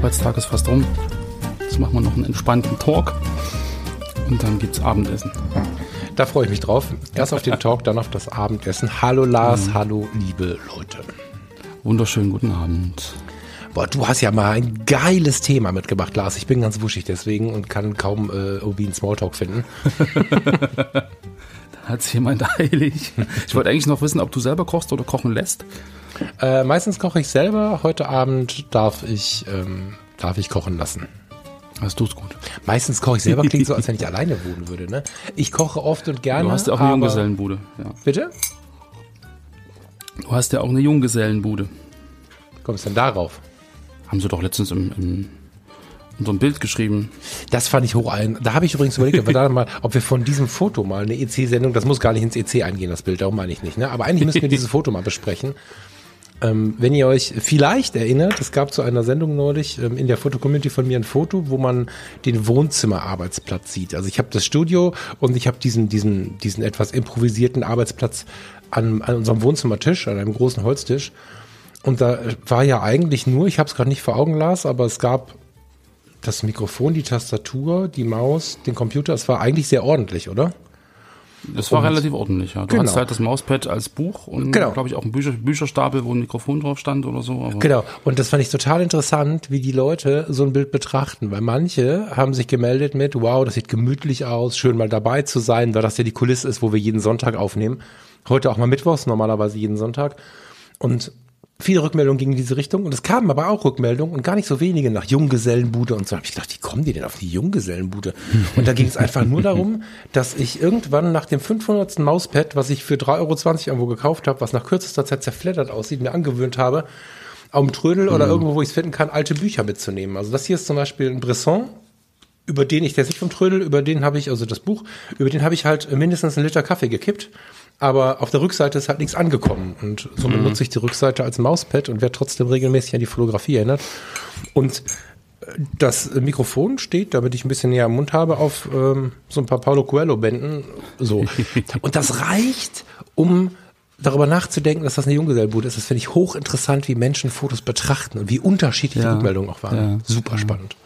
Arbeitstag ist fast rum. Jetzt machen wir noch einen entspannten Talk und dann gibt's Abendessen. Da freue ich mich drauf. Erst auf den Talk, dann auf das Abendessen. Hallo Lars, mhm. hallo liebe Leute. Wunderschönen guten Abend. Boah, du hast ja mal ein geiles Thema mitgemacht, Lars. Ich bin ganz wuschig deswegen und kann kaum äh, irgendwie einen Smalltalk finden. Dann hat sich jemand eilig. Ich wollte eigentlich noch wissen, ob du selber kochst oder kochen lässt. Äh, meistens koche ich selber. Heute Abend darf ich, ähm, darf ich kochen lassen. Das tut's gut. Meistens koche ich selber, klingt so, als wenn ich alleine wohnen würde. Ne? Ich koche oft und gerne. Du hast ja auch eine Junggesellenbude. Ja. Bitte? Du hast ja auch eine Junggesellenbude. Kommst du denn darauf? Haben sie doch letztens im, im in so ein Bild geschrieben. Das fand ich hoch ein. Da habe ich übrigens überlegt, ob wir, da mal, ob wir von diesem Foto mal eine EC-Sendung, das muss gar nicht ins EC eingehen, das Bild, darum meine ich nicht. Ne? Aber eigentlich müssen wir dieses Foto mal besprechen. Ähm, wenn ihr euch vielleicht erinnert, es gab zu einer Sendung neulich ähm, in der Fotocommunity von mir ein Foto, wo man den Wohnzimmerarbeitsplatz sieht. Also ich habe das Studio und ich habe diesen, diesen, diesen etwas improvisierten Arbeitsplatz an, an unserem Wohnzimmertisch, an einem großen Holztisch. Und da war ja eigentlich nur, ich habe es gerade nicht vor Augen las, aber es gab das Mikrofon, die Tastatur, die Maus, den Computer. Es war eigentlich sehr ordentlich, oder? Das war und relativ ordentlich, ja. Du genau. hattest halt das Mauspad als Buch und, genau. glaube ich, auch ein Bücher, Bücherstapel, wo ein Mikrofon drauf stand oder so. genau. Und das fand ich total interessant, wie die Leute so ein Bild betrachten, weil manche haben sich gemeldet mit, wow, das sieht gemütlich aus, schön mal dabei zu sein, weil das ja die Kulisse ist, wo wir jeden Sonntag aufnehmen. Heute auch mal Mittwochs, normalerweise jeden Sonntag. Und viele Rückmeldungen gingen in diese Richtung und es kamen aber auch Rückmeldungen und gar nicht so wenige nach Junggesellenbude und so. Hab ich gedacht, wie kommen die denn auf die Junggesellenbude? Und da ging es einfach nur darum, dass ich irgendwann nach dem 500. Mauspad, was ich für 3,20 Euro irgendwo gekauft habe, was nach kürzester Zeit zerfleddert aussieht, mir angewöhnt habe, auf dem Trödel mhm. oder irgendwo, wo ich es finden kann, alte Bücher mitzunehmen. Also das hier ist zum Beispiel ein Bresson, über den ich, der ist nicht vom Trödel, über den habe ich, also das Buch, über den habe ich halt mindestens einen Liter Kaffee gekippt aber auf der Rückseite ist halt nichts angekommen. Und so mhm. benutze ich die Rückseite als Mauspad und werde trotzdem regelmäßig an die Fotografie erinnert. Und äh, das Mikrofon steht, damit ich ein bisschen näher am Mund habe, auf ähm, so ein paar Paulo Coelho-Bänden. So. Und das reicht, um darüber nachzudenken, dass das eine Junggesellbude ist. Das finde ich hochinteressant, wie Menschen Fotos betrachten und wie unterschiedlich ja. die Rückmeldungen auch waren. Ja. Super spannend.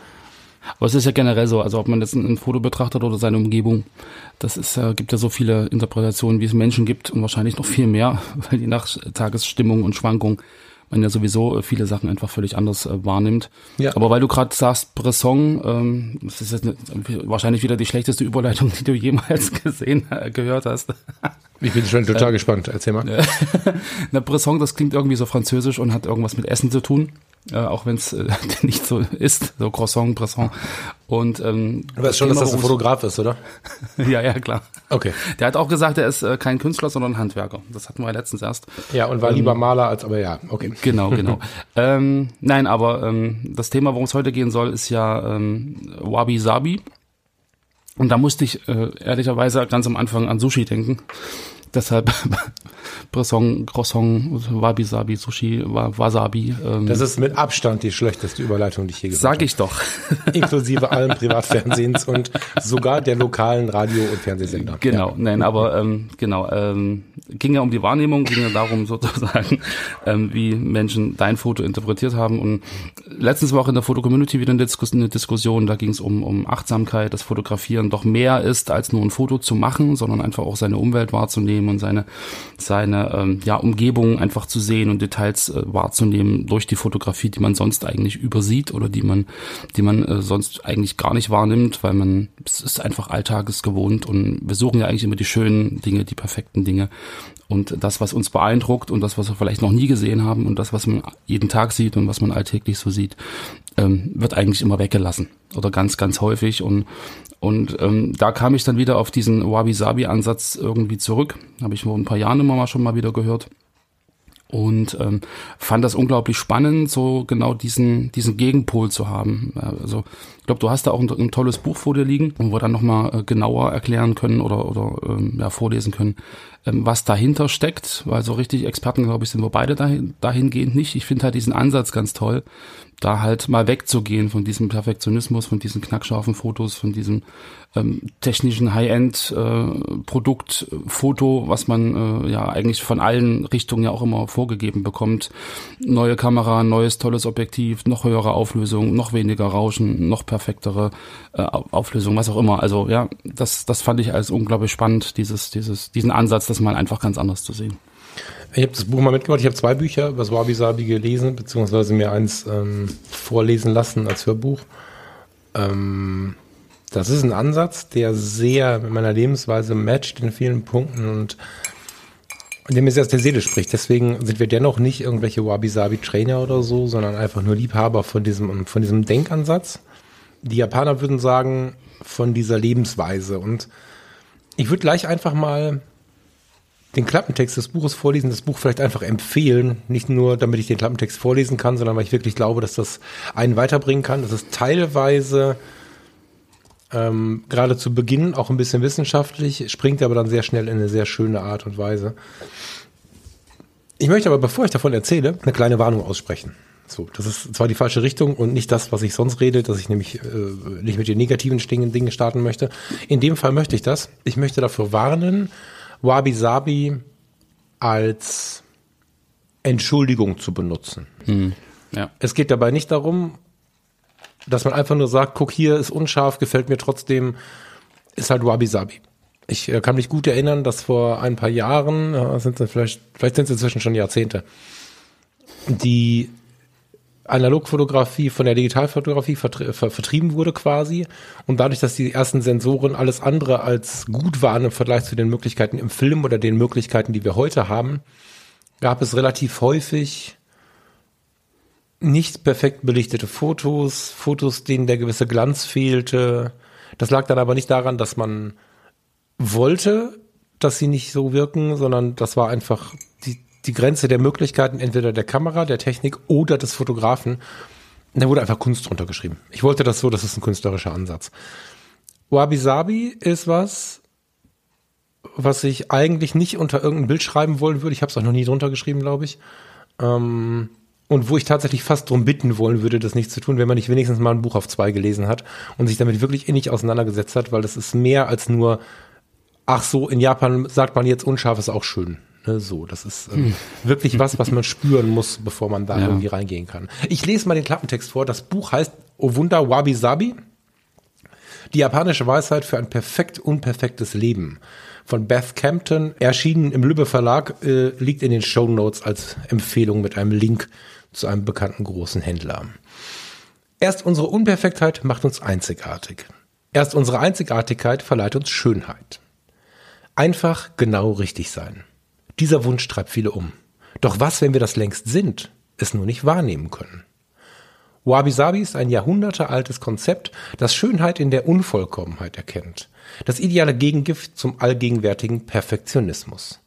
Aber es ist ja generell so, also ob man jetzt ein, Foto betrachtet oder seine Umgebung, das ist, äh, gibt ja so viele Interpretationen, wie es Menschen gibt und wahrscheinlich noch viel mehr, weil je nach Tagesstimmung und Schwankung man ja sowieso viele Sachen einfach völlig anders äh, wahrnimmt. Ja. Aber weil du gerade sagst, Bresson, ähm, das ist jetzt eine, wahrscheinlich wieder die schlechteste Überleitung, die du jemals gesehen, äh, gehört hast. Ich bin schon total äh, gespannt. Erzähl mal. Na, Bresson, das klingt irgendwie so französisch und hat irgendwas mit Essen zu tun äh, auch wenn es äh, nicht so ist, so Croissant, Croissant. Und ähm, du weißt schon, dass das ein Fotograf ist, oder? ja, ja, klar. Okay. Der hat auch gesagt, er ist äh, kein Künstler, sondern ein Handwerker. Das hatten wir ja letztens erst. Ja, und war ähm, lieber Maler als, aber ja, okay. Genau, genau. ähm, nein, aber ähm, das Thema, worum es heute gehen soll, ist ja ähm, Wabi Sabi. Und da musste ich äh, ehrlicherweise ganz am Anfang an Sushi denken. Deshalb Bresson, Croissant, Wabi-Sabi, Sushi, Wasabi. Ähm. Das ist mit Abstand die schlechteste Überleitung, die ich je gehört habe. Sag ich doch. Inklusive allen Privatfernsehens und sogar der lokalen Radio- und Fernsehsender. Genau, ja. nein, aber ähm, genau, ähm, ging ja um die Wahrnehmung, ging ja darum sozusagen, ähm, wie Menschen dein Foto interpretiert haben. Und letztens war auch in der Foto-Community wieder eine, Diskus eine Diskussion, da ging es um, um Achtsamkeit, dass Fotografieren doch mehr ist, als nur ein Foto zu machen, sondern einfach auch seine Umwelt wahrzunehmen und seine, seine ähm, ja, Umgebung einfach zu sehen und Details äh, wahrzunehmen durch die Fotografie, die man sonst eigentlich übersieht oder die man, die man äh, sonst eigentlich gar nicht wahrnimmt, weil man, es ist einfach alltagesgewohnt und wir suchen ja eigentlich immer die schönen Dinge, die perfekten Dinge. Und das, was uns beeindruckt und das, was wir vielleicht noch nie gesehen haben und das, was man jeden Tag sieht und was man alltäglich so sieht, ähm, wird eigentlich immer weggelassen oder ganz, ganz häufig und und ähm, da kam ich dann wieder auf diesen Wabi-Sabi-Ansatz irgendwie zurück. Habe ich vor ein paar Jahren immer mal schon mal wieder gehört und ähm, fand das unglaublich spannend, so genau diesen diesen Gegenpol zu haben. Also ich glaube, du hast da auch ein, ein, tolles Buch vor dir liegen, wo wir dann nochmal äh, genauer erklären können oder oder ähm, ja, vorlesen können, ähm, was dahinter steckt, weil so richtig Experten, glaube ich, sind wir beide dahin, dahingehend nicht. Ich finde halt diesen Ansatz ganz toll, da halt mal wegzugehen von diesem Perfektionismus, von diesen knackscharfen Fotos, von diesem ähm, technischen High-End-Produktfoto, äh, was man äh, ja eigentlich von allen Richtungen ja auch immer vorgegeben bekommt. Neue Kamera, neues tolles Objektiv, noch höhere Auflösung, noch weniger Rauschen, noch perfektere äh, Auflösung, was auch immer. Also ja, das, das fand ich als unglaublich spannend, dieses, dieses, diesen Ansatz, das mal einfach ganz anders zu sehen. Ich habe das Buch mal mitgebracht. Ich habe zwei Bücher über Wabi Sabi gelesen, beziehungsweise mir eins ähm, vorlesen lassen als Hörbuch. Ähm, das ist ein Ansatz, der sehr mit meiner Lebensweise matcht in vielen Punkten und der mir sehr aus der Seele spricht. Deswegen sind wir dennoch nicht irgendwelche Wabi-Sabi-Trainer oder so, sondern einfach nur Liebhaber von diesem, von diesem Denkansatz. Die Japaner würden sagen, von dieser Lebensweise. Und ich würde gleich einfach mal den Klappentext des Buches vorlesen, das Buch vielleicht einfach empfehlen. Nicht nur, damit ich den Klappentext vorlesen kann, sondern weil ich wirklich glaube, dass das einen weiterbringen kann. Das ist teilweise ähm, gerade zu Beginn auch ein bisschen wissenschaftlich, springt aber dann sehr schnell in eine sehr schöne Art und Weise. Ich möchte aber, bevor ich davon erzähle, eine kleine Warnung aussprechen. So, das ist zwar die falsche Richtung und nicht das, was ich sonst rede, dass ich nämlich äh, nicht mit den negativen Dingen starten möchte. In dem Fall möchte ich das. Ich möchte dafür warnen, Wabi Sabi als Entschuldigung zu benutzen. Hm, ja. Es geht dabei nicht darum, dass man einfach nur sagt, guck hier, ist unscharf, gefällt mir trotzdem, ist halt Wabi Sabi. Ich äh, kann mich gut erinnern, dass vor ein paar Jahren, ja, sind vielleicht, vielleicht sind es inzwischen schon Jahrzehnte, die Analogfotografie von der Digitalfotografie vertrieben wurde quasi. Und dadurch, dass die ersten Sensoren alles andere als gut waren im Vergleich zu den Möglichkeiten im Film oder den Möglichkeiten, die wir heute haben, gab es relativ häufig nicht perfekt belichtete Fotos, Fotos, denen der gewisse Glanz fehlte. Das lag dann aber nicht daran, dass man wollte, dass sie nicht so wirken, sondern das war einfach die, die Grenze der Möglichkeiten entweder der Kamera, der Technik oder des Fotografen. Da wurde einfach Kunst drunter geschrieben. Ich wollte das so, das ist ein künstlerischer Ansatz. Wabi Sabi ist was, was ich eigentlich nicht unter irgendein Bild schreiben wollen würde. Ich habe es auch noch nie drunter geschrieben, glaube ich. Ähm, und wo ich tatsächlich fast drum bitten wollen würde, das nicht zu tun, wenn man nicht wenigstens mal ein Buch auf zwei gelesen hat und sich damit wirklich innig auseinandergesetzt hat, weil das ist mehr als nur, ach so, in Japan sagt man jetzt unscharf ist auch schön. Ne, so, das ist ähm, hm. wirklich was, was man spüren muss, bevor man da ja. irgendwie reingehen kann. Ich lese mal den Klappentext vor. Das Buch heißt O Wunder Wabi Sabi. Die japanische Weisheit für ein perfekt unperfektes Leben. Von Beth Campton, erschienen im Lübbe Verlag, äh, liegt in den Show Notes als Empfehlung mit einem Link zu einem bekannten großen Händler. Erst unsere Unperfektheit macht uns einzigartig. Erst unsere Einzigartigkeit verleiht uns Schönheit. Einfach genau richtig sein. Dieser Wunsch treibt viele um. Doch was, wenn wir das längst sind, es nur nicht wahrnehmen können? Wabi Sabi ist ein jahrhundertealtes Konzept, das Schönheit in der Unvollkommenheit erkennt. Das ideale Gegengift zum allgegenwärtigen Perfektionismus.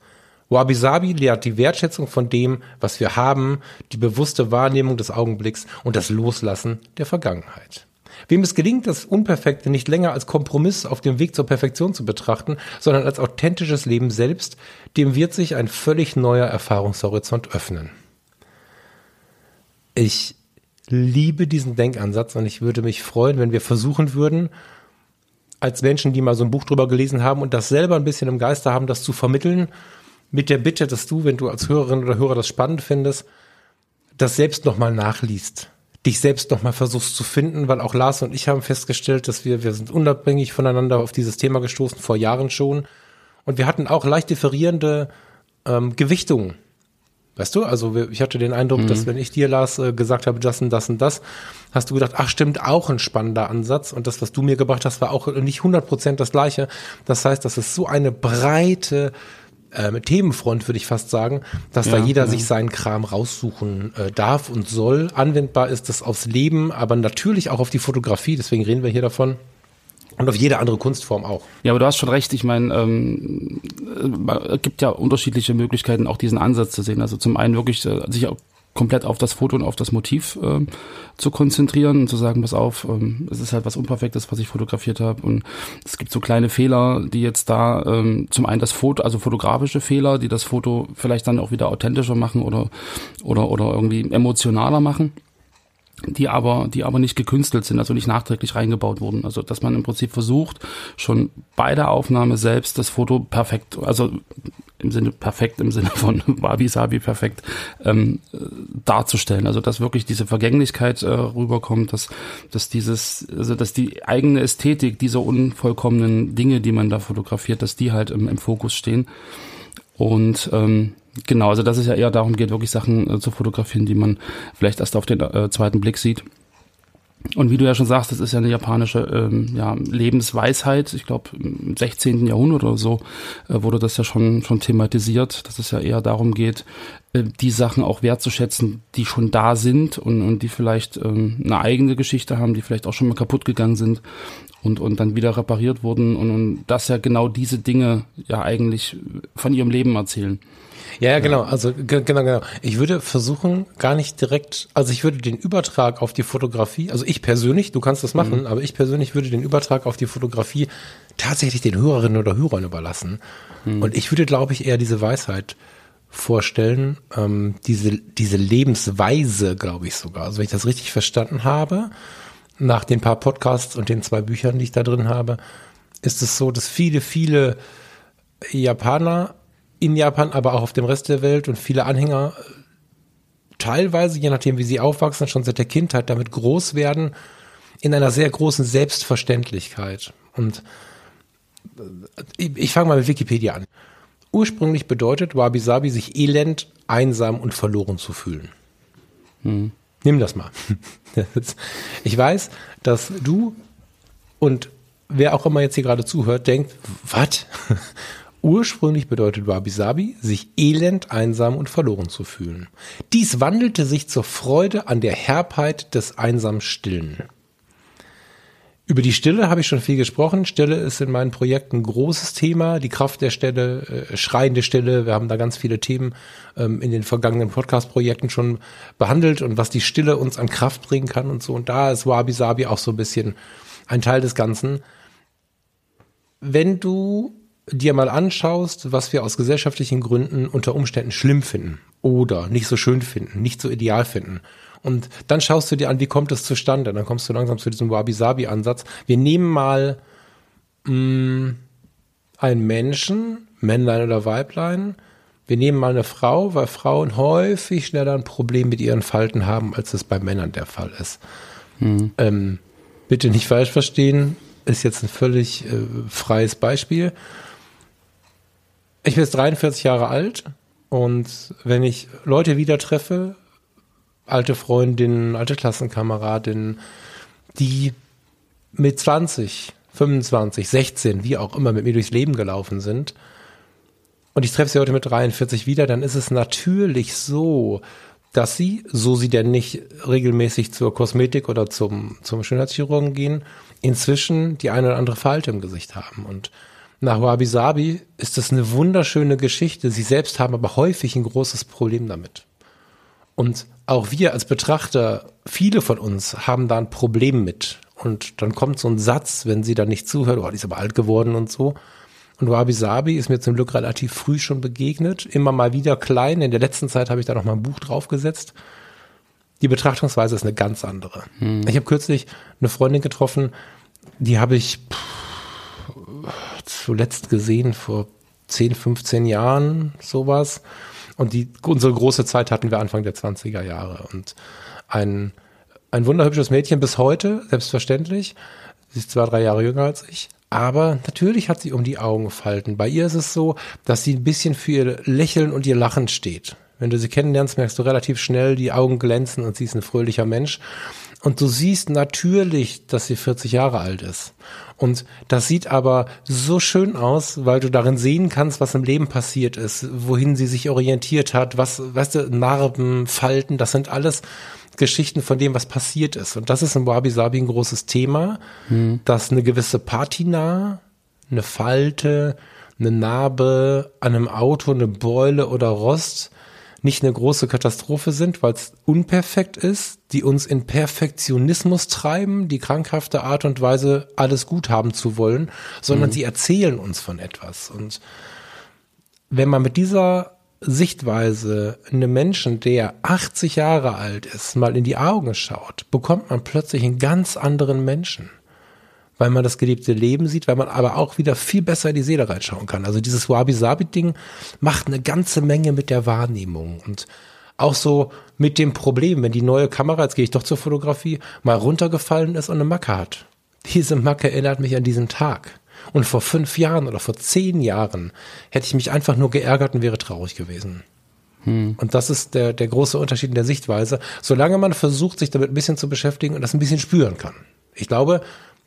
Wabi Sabi lehrt die Wertschätzung von dem, was wir haben, die bewusste Wahrnehmung des Augenblicks und das Loslassen der Vergangenheit. Wem es gelingt, das Unperfekte nicht länger als Kompromiss auf dem Weg zur Perfektion zu betrachten, sondern als authentisches Leben selbst, dem wird sich ein völlig neuer Erfahrungshorizont öffnen. Ich liebe diesen Denkansatz und ich würde mich freuen, wenn wir versuchen würden, als Menschen, die mal so ein Buch drüber gelesen haben und das selber ein bisschen im Geiste haben, das zu vermitteln, mit der Bitte, dass du, wenn du als Hörerin oder Hörer das spannend findest, das selbst nochmal nachliest dich selbst nochmal versuchst zu finden, weil auch Lars und ich haben festgestellt, dass wir, wir sind unabhängig voneinander auf dieses Thema gestoßen, vor Jahren schon. Und wir hatten auch leicht differierende ähm, Gewichtungen. Weißt du, also ich hatte den Eindruck, mhm. dass wenn ich dir, Lars, äh, gesagt habe, das und das und das, hast du gedacht, ach stimmt, auch ein spannender Ansatz. Und das, was du mir gebracht hast, war auch nicht 100% das gleiche. Das heißt, das ist so eine breite ähm, Themenfront, würde ich fast sagen, dass Ja, da jeder ja. sich seinen Kram raussuchen äh, darf und soll. Anwendbar ist das aufs Leben, aber natürlich auch auf die Fotografie, deswegen reden wir hier davon. Und auf jede andere Kunstform auch. Ja, aber du hast schon recht. Ich meine, ähm, äh, es gibt ja unterschiedliche Möglichkeiten, auch diesen Ansatz zu sehen. Also zum einen wirklich äh, sich auch komplett auf das Foto und auf das Motiv ähm, zu konzentrieren und zu sagen, pass auf, ähm, es ist halt was Unperfektes, was ich fotografiert habe. Und es gibt so kleine Fehler, die jetzt da ähm, zum einen das Foto, also fotografische Fehler, die das Foto vielleicht dann auch wieder authentischer machen oder oder oder irgendwie emotionaler machen die aber, die aber nicht gekünstelt sind, also nicht nachträglich reingebaut wurden. Also dass man im Prinzip versucht, schon bei der Aufnahme selbst das Foto perfekt, also im Sinne perfekt, im Sinne von Wabi Sabi perfekt ähm, äh, darzustellen. Also dass wirklich diese Vergänglichkeit äh, rüberkommt, dass, dass dieses, also dass die eigene Ästhetik dieser unvollkommenen Dinge, die man da fotografiert, dass die halt im, im Fokus stehen. Und ähm, genau, also dass es ja eher darum geht, wirklich Sachen äh, zu fotografieren, die man vielleicht erst auf den äh, zweiten Blick sieht. Und wie du ja schon sagst, das ist ja eine japanische ähm, ja, Lebensweisheit. Ich glaube, im 16. Jahrhundert oder so äh, wurde das ja schon, schon thematisiert, dass es ja eher darum geht, äh, die Sachen auch wertzuschätzen, die schon da sind und, und die vielleicht ähm, eine eigene Geschichte haben, die vielleicht auch schon mal kaputt gegangen sind und, und dann wieder repariert wurden und, und dass ja genau diese Dinge ja eigentlich von ihrem Leben erzählen. Ja, ja, genau. Also ge- genau, genau. Ich würde versuchen, gar nicht direkt, also ich würde den Übertrag auf die Fotografie, also ich persönlich, du kannst das machen, aber ich persönlich würde den Übertrag auf die Fotografie tatsächlich den Hörerinnen oder Hörern überlassen. Und ich würde, glaube ich, eher diese Weisheit vorstellen, ähm, diese, diese Lebensweise, glaube ich sogar. Also wenn ich das richtig verstanden habe, nach den paar Podcasts und den zwei Büchern, die ich da drin habe, ist es so, dass viele, viele Japaner in Japan, aber auch auf dem Rest der Welt und viele Anhänger teilweise, je nachdem wie sie aufwachsen, schon seit der Kindheit damit groß werden, in einer sehr großen Selbstverständlichkeit. Und äh, ich, ich fange mal mit Wikipedia an. Ursprünglich bedeutet Wabi Sabi, sich elend, einsam und verloren zu fühlen. Nimm das mal. Ich weiß, dass du und wer auch immer jetzt hier gerade zuhört, denkt, was? Ursprünglich bedeutet Wabi Sabi, sich elend, einsam und verloren zu fühlen. Dies wandelte sich zur Freude an der Herbheit des einsamen Stillen. Über die Stille habe ich schon viel gesprochen. Stille ist in meinen Projekten ein großes Thema. Die Kraft der Stille, äh, schreiende Stille. Wir haben da ganz viele Themen ähm, in den vergangenen Podcast-Projekten schon behandelt und was die Stille uns an Kraft bringen kann und so. Und da ist Wabi Sabi auch so ein bisschen ein Teil des Ganzen. Wenn du dir mal anschaust, was wir aus gesellschaftlichen Gründen unter Umständen schlimm finden oder nicht so schön finden, nicht so ideal finden. Und dann schaust du dir an, wie kommt es zustande? Dann kommst du langsam zu diesem Wabi-Sabi-Ansatz. Wir nehmen mal mh, einen Menschen, Männlein oder Weiblein. Wir nehmen mal eine Frau, weil Frauen häufig schneller ein Problem mit ihren Falten haben, als es bei Männern der Fall ist. Ähm, bitte nicht falsch verstehen, ist jetzt ein völlig äh, freies Beispiel. Ich bin jetzt 43 Jahre alt und wenn ich Leute wieder treffe, alte Freundinnen, alte Klassenkameradinnen, die mit 20, 25, 16, wie auch immer mit mir durchs Leben gelaufen sind, und ich treffe sie heute mit 43 wieder, dann ist es natürlich so, dass sie, so sie denn nicht regelmäßig zur Kosmetik oder zum, zum Schönheitschirurgen gehen, inzwischen die eine oder andere Falte im Gesicht haben. Und nach Wabi Sabi ist das eine wunderschöne Geschichte. Sie selbst haben aber häufig ein großes Problem damit. Und auch wir als Betrachter, viele von uns haben da ein Problem mit. Und dann kommt so ein Satz, wenn sie dann nicht zuhört, oh, die ist aber alt geworden und so. Und Wabi Sabi ist mir zum Glück relativ früh schon begegnet, immer mal wieder klein. In der letzten Zeit habe ich da noch mal ein Buch draufgesetzt. Die Betrachtungsweise ist eine ganz andere. Ich habe kürzlich eine Freundin getroffen, die habe ich pff, zuletzt gesehen vor 10, 15 Jahren, sowas. Und die, unsere große Zeit hatten wir Anfang der 20er Jahre. Und ein, ein wunderhübsches Mädchen bis heute, selbstverständlich. Sie ist zwei, drei Jahre jünger als ich. Aber natürlich hat sie um die Augen Falten. Bei ihr ist es so, dass sie ein bisschen für ihr Lächeln und ihr Lachen steht. Wenn du sie kennenlernst, merkst du relativ schnell, die Augen glänzen und sie ist ein fröhlicher Mensch. Und du siehst natürlich, dass sie 40 Jahre alt ist. Und das sieht aber so schön aus, weil du darin sehen kannst, was im Leben passiert ist, wohin sie sich orientiert hat, was, weißt du, Narben, Falten, das sind alles Geschichten von dem, was passiert ist. Und das ist im Wabi Sabi ein großes Thema, hm. dass eine gewisse Patina, eine Falte, eine Narbe an einem Auto, eine Beule oder Rost nicht eine große Katastrophe sind, weil es unperfekt ist, die uns in Perfektionismus treiben, die krankhafte Art und Weise, alles gut haben zu wollen, sondern mhm. sie erzählen uns von etwas. Und wenn man mit dieser Sichtweise einem Menschen, der 80 Jahre alt ist, mal in die Augen schaut, bekommt man plötzlich einen ganz anderen Menschen weil man das gelebte Leben sieht, weil man aber auch wieder viel besser in die Seele reinschauen kann. Also dieses Wabi-Sabi-Ding macht eine ganze Menge mit der Wahrnehmung und auch so mit dem Problem, wenn die neue Kamera, jetzt gehe ich doch zur Fotografie, mal runtergefallen ist und eine Macke hat. Diese Macke erinnert mich an diesen Tag. Und vor fünf Jahren oder vor zehn Jahren hätte ich mich einfach nur geärgert und wäre traurig gewesen. Hm. Und das ist der, der große Unterschied in der Sichtweise. Solange man versucht, sich damit ein bisschen zu beschäftigen und das ein bisschen spüren kann. Ich glaube,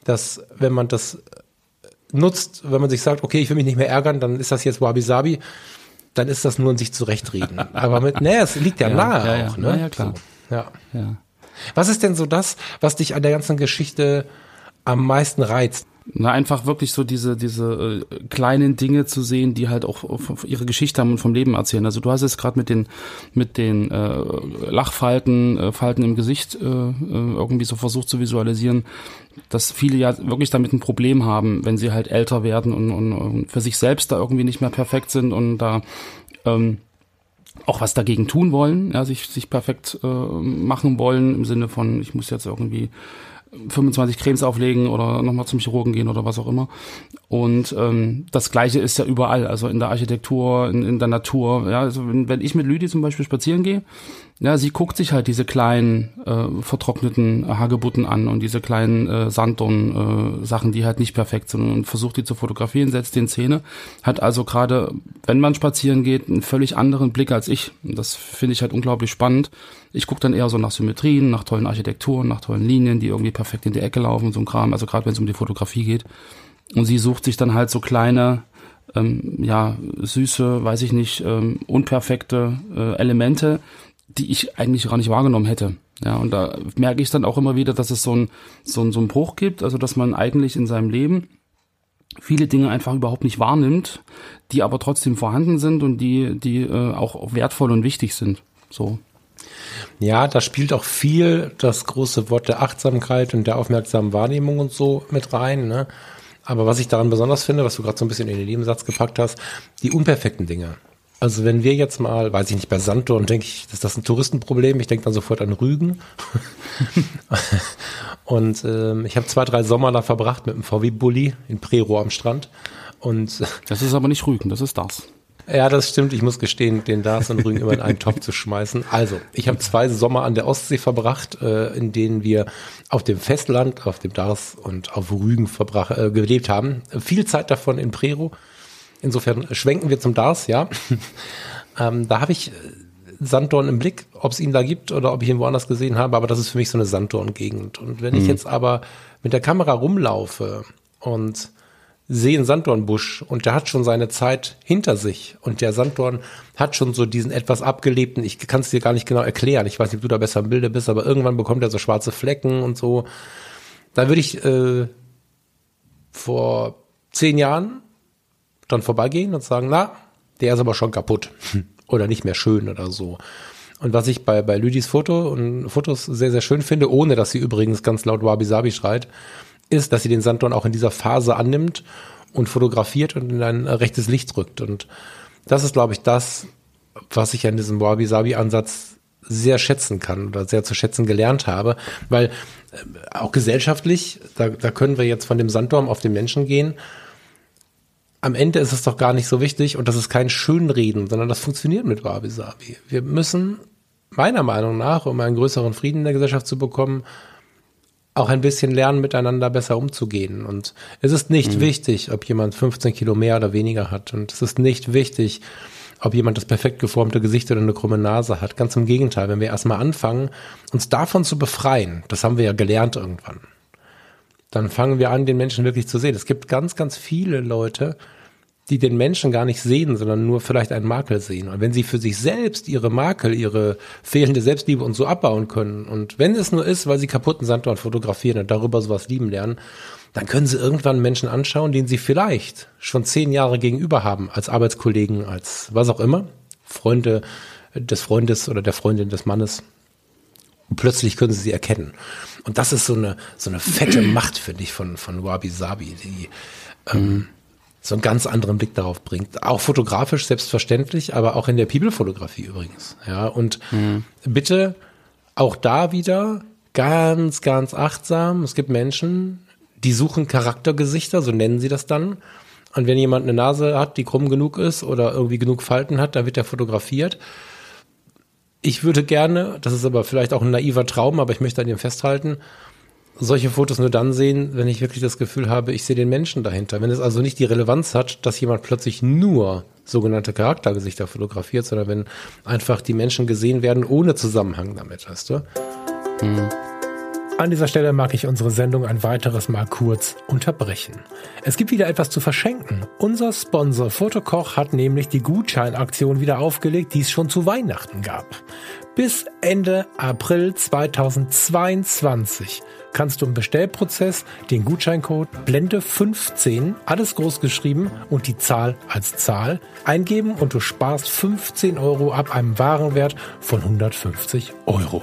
dass wenn man das nutzt, wenn man sich sagt, okay, ich will mich nicht mehr ärgern, dann ist das jetzt Wabi Sabi, dann ist das nur in sich zurechtreden. Aber mit, nee, es liegt ja, ja nahe ja, auch, ja. ne? Ja, klar. So, ja. ja. Was ist denn so das, was dich an der ganzen Geschichte am meisten reizt? Na, einfach wirklich so diese, diese äh, kleinen Dinge zu sehen, die halt auch ihre Geschichte haben und vom Leben erzählen. Also du hast es gerade mit den, mit den äh, Lachfalten, äh, Falten im Gesicht äh, äh, irgendwie so versucht zu visualisieren, dass viele ja wirklich damit ein Problem haben, wenn sie halt älter werden und, und, und für sich selbst da irgendwie nicht mehr perfekt sind und da ähm, auch was dagegen tun wollen, ja, sich, sich perfekt äh, machen wollen, im Sinne von, ich muss jetzt irgendwie 25 Cremes auflegen oder nochmal zum Chirurgen gehen oder was auch immer. Und ähm, das Gleiche ist ja überall, also in der Architektur, in, in der Natur. Ja, also wenn, wenn ich mit Lüdi zum Beispiel spazieren gehe, ja, sie guckt sich halt diese kleinen äh, vertrockneten Hagebutten an und diese kleinen äh, Sanddorn äh, Sachen, die halt nicht perfekt sind und versucht die zu fotografieren, setzt den Szene, hat also gerade, wenn man spazieren geht, einen völlig anderen Blick als ich. Und das finde ich halt unglaublich spannend. Ich gucke dann eher so nach Symmetrien, nach tollen Architekturen, nach tollen Linien, die irgendwie perfekt in die Ecke laufen, so ein Kram, also gerade wenn es um die Fotografie geht. Und sie sucht sich dann halt so kleine ähm, ja, süße, weiß ich nicht, ähm, unperfekte äh, Elemente, die ich eigentlich gar nicht wahrgenommen hätte. Ja, und da merke ich dann auch immer wieder, dass es so ein, so ein, so ein Bruch gibt, also dass man eigentlich in seinem Leben viele Dinge einfach überhaupt nicht wahrnimmt, die aber trotzdem vorhanden sind und die, die äh, auch wertvoll und wichtig sind. So. Ja, da spielt auch viel das große Wort der Achtsamkeit und der aufmerksamen Wahrnehmung und so mit rein. Ne? Aber was ich daran besonders finde, was du gerade so ein bisschen in den Nebensatz gepackt hast, die unperfekten Dinge. Also wenn wir jetzt mal, weiß ich nicht, bei Sanddorn denke ich, ist das ein Touristenproblem. Ich denke dann sofort an Rügen. und ähm, ich habe zwei, drei Sommer da verbracht mit einem VW-Bully in Prero am Strand. Und das ist aber nicht Rügen, das ist das. Ja, das stimmt. Ich muss gestehen, den Dars und Rügen immer in einen Topf zu schmeißen. Also, ich habe zwei Sommer an der Ostsee verbracht, äh, in denen wir auf dem Festland, auf dem Dars und auf Rügen verbracht, äh, gelebt haben. Viel Zeit davon in Prero. Insofern schwenken wir zum DARS, ja. ähm, da habe ich äh, Sanddorn im Blick, ob es ihn da gibt oder ob ich ihn woanders gesehen habe, aber das ist für mich so eine Sanddorn-Gegend. Und wenn mhm. ich jetzt aber mit der Kamera rumlaufe und sehe einen Sanddornbusch und der hat schon seine Zeit hinter sich und der Sanddorn hat schon so diesen etwas abgelebten, ich kann es dir gar nicht genau erklären, ich weiß nicht, ob du da besser im Bilde bist, aber irgendwann bekommt er so schwarze Flecken und so. Da würde ich äh, vor zehn Jahren dann vorbeigehen und sagen, na, der ist aber schon kaputt oder nicht mehr schön oder so. Und was ich bei, bei Lüdis Foto und Fotos sehr, sehr schön finde, ohne dass sie übrigens ganz laut Wabi Sabi schreit, ist, dass sie den Sanddorn auch in dieser Phase annimmt und fotografiert und in ein rechtes Licht rückt. Und das ist, glaube ich, das, was ich an diesem Wabi Sabi Ansatz sehr schätzen kann oder sehr zu schätzen gelernt habe, weil äh, auch gesellschaftlich, da, da können wir jetzt von dem Sanddorn auf den Menschen gehen am Ende ist es doch gar nicht so wichtig und das ist kein Schönreden, sondern das funktioniert mit Wabi Sabi. Wir müssen meiner Meinung nach, um einen größeren Frieden in der Gesellschaft zu bekommen, auch ein bisschen lernen, miteinander besser umzugehen. Und es ist nicht mhm. wichtig, ob jemand 15 Kilo mehr oder weniger hat. Und es ist nicht wichtig, ob jemand das perfekt geformte Gesicht oder eine krumme Nase hat. Ganz im Gegenteil, wenn wir erstmal anfangen, uns davon zu befreien, das haben wir ja gelernt irgendwann, dann fangen wir an, den Menschen wirklich zu sehen. Es gibt ganz, ganz viele Leute, die den Menschen gar nicht sehen, sondern nur vielleicht einen Makel sehen. Und wenn sie für sich selbst ihre Makel, ihre fehlende Selbstliebe und so abbauen können, und wenn es nur ist, weil sie kaputten Sanddorn fotografieren und darüber sowas lieben lernen, dann können sie irgendwann Menschen anschauen, denen sie vielleicht schon zehn Jahre gegenüber haben, als Arbeitskollegen, als was auch immer, Freunde des Freundes oder der Freundin des Mannes. Und plötzlich können sie sie erkennen. Und das ist so eine, so eine fette Macht, finde ich, von, von Wabi Sabi, die, ähm, so einen ganz anderen Blick darauf bringt. Auch fotografisch selbstverständlich, aber auch in der People-Fotografie übrigens. Ja, und mhm. bitte auch da wieder ganz, ganz achtsam. Es gibt Menschen, die suchen Charaktergesichter, so nennen sie das dann. Und wenn jemand eine Nase hat, die krumm genug ist oder irgendwie genug Falten hat, dann wird er fotografiert. Ich würde gerne, das ist aber vielleicht auch ein naiver Traum, aber ich möchte an ihm festhalten, solche Fotos nur dann sehen, wenn ich wirklich das Gefühl habe, ich sehe den Menschen dahinter. Wenn es also nicht die Relevanz hat, dass jemand plötzlich nur sogenannte Charaktergesichter fotografiert, sondern wenn einfach die Menschen gesehen werden ohne Zusammenhang damit, weißt du? Hm. An dieser Stelle mag ich unsere Sendung ein weiteres Mal kurz unterbrechen. Es gibt wieder etwas zu verschenken. Unser Sponsor Fotokoch hat nämlich die Gutscheinaktion wieder aufgelegt, die es schon zu Weihnachten gab. Bis Ende April 2022 kannst du im Bestellprozess den Gutscheincode Blende15, alles groß geschrieben und die Zahl als Zahl eingeben und du sparst 15 Euro ab einem Warenwert von 150 Euro.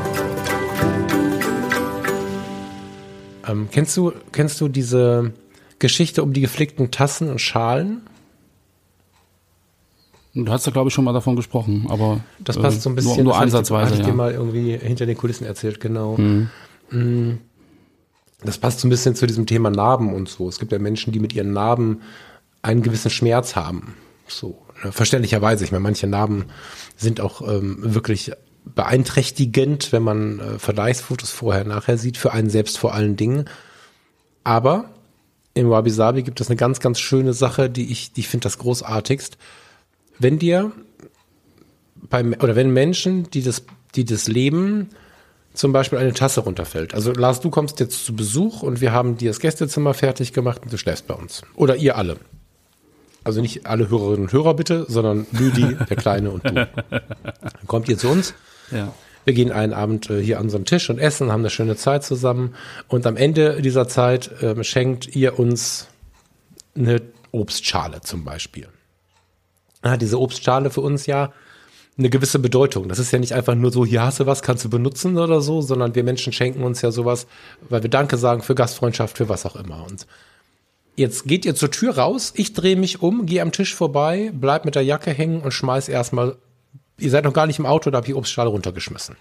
Ähm, kennst du, kennst du diese Geschichte um die geflickten Tassen und Schalen? Du hast ja, glaube ich, schon mal davon gesprochen, aber das passt so ein bisschen. Nur, nur ansatzweise. Hatte ich, ja. dir mal irgendwie hinter den Kulissen erzählt, genau. Mhm. Das passt so ein bisschen zu diesem Thema Narben und so. Es gibt ja Menschen, die mit ihren Narben einen gewissen Schmerz haben. So, ne? verständlicherweise. Ich meine, manche Narben sind auch ähm, wirklich beeinträchtigend, wenn man äh, Vergleichsfotos vorher nachher sieht, für einen selbst vor allen Dingen. Aber im Wabi Sabi gibt es eine ganz, ganz schöne Sache, die ich, die finde das großartigst. Wenn dir beim, oder wenn Menschen, die das, die das leben, zum Beispiel eine Tasse runterfällt. Also Lars, du kommst jetzt zu Besuch und wir haben dir das Gästezimmer fertig gemacht und du schläfst bei uns. Oder ihr alle. Also nicht alle Hörerinnen und Hörer bitte, sondern Lüdi, der Kleine und du. Dann kommt ihr zu uns. Ja. Wir gehen einen Abend äh, hier an einen Tisch und essen, haben eine schöne Zeit zusammen. Und am Ende dieser Zeit ähm, schenkt ihr uns eine Obstschale zum Beispiel. Ah, diese Obstschale für uns ja eine gewisse Bedeutung. Das ist ja nicht einfach nur so, hier hast du was, kannst du benutzen oder so, sondern wir Menschen schenken uns ja sowas, weil wir Danke sagen für Gastfreundschaft, für was auch immer. Und Jetzt geht ihr zur Tür raus, ich drehe mich um, gehe am Tisch vorbei, bleib mit der Jacke hängen und schmeiß erstmal, ihr seid noch gar nicht im Auto, da hab ich Obstschale runtergeschmissen.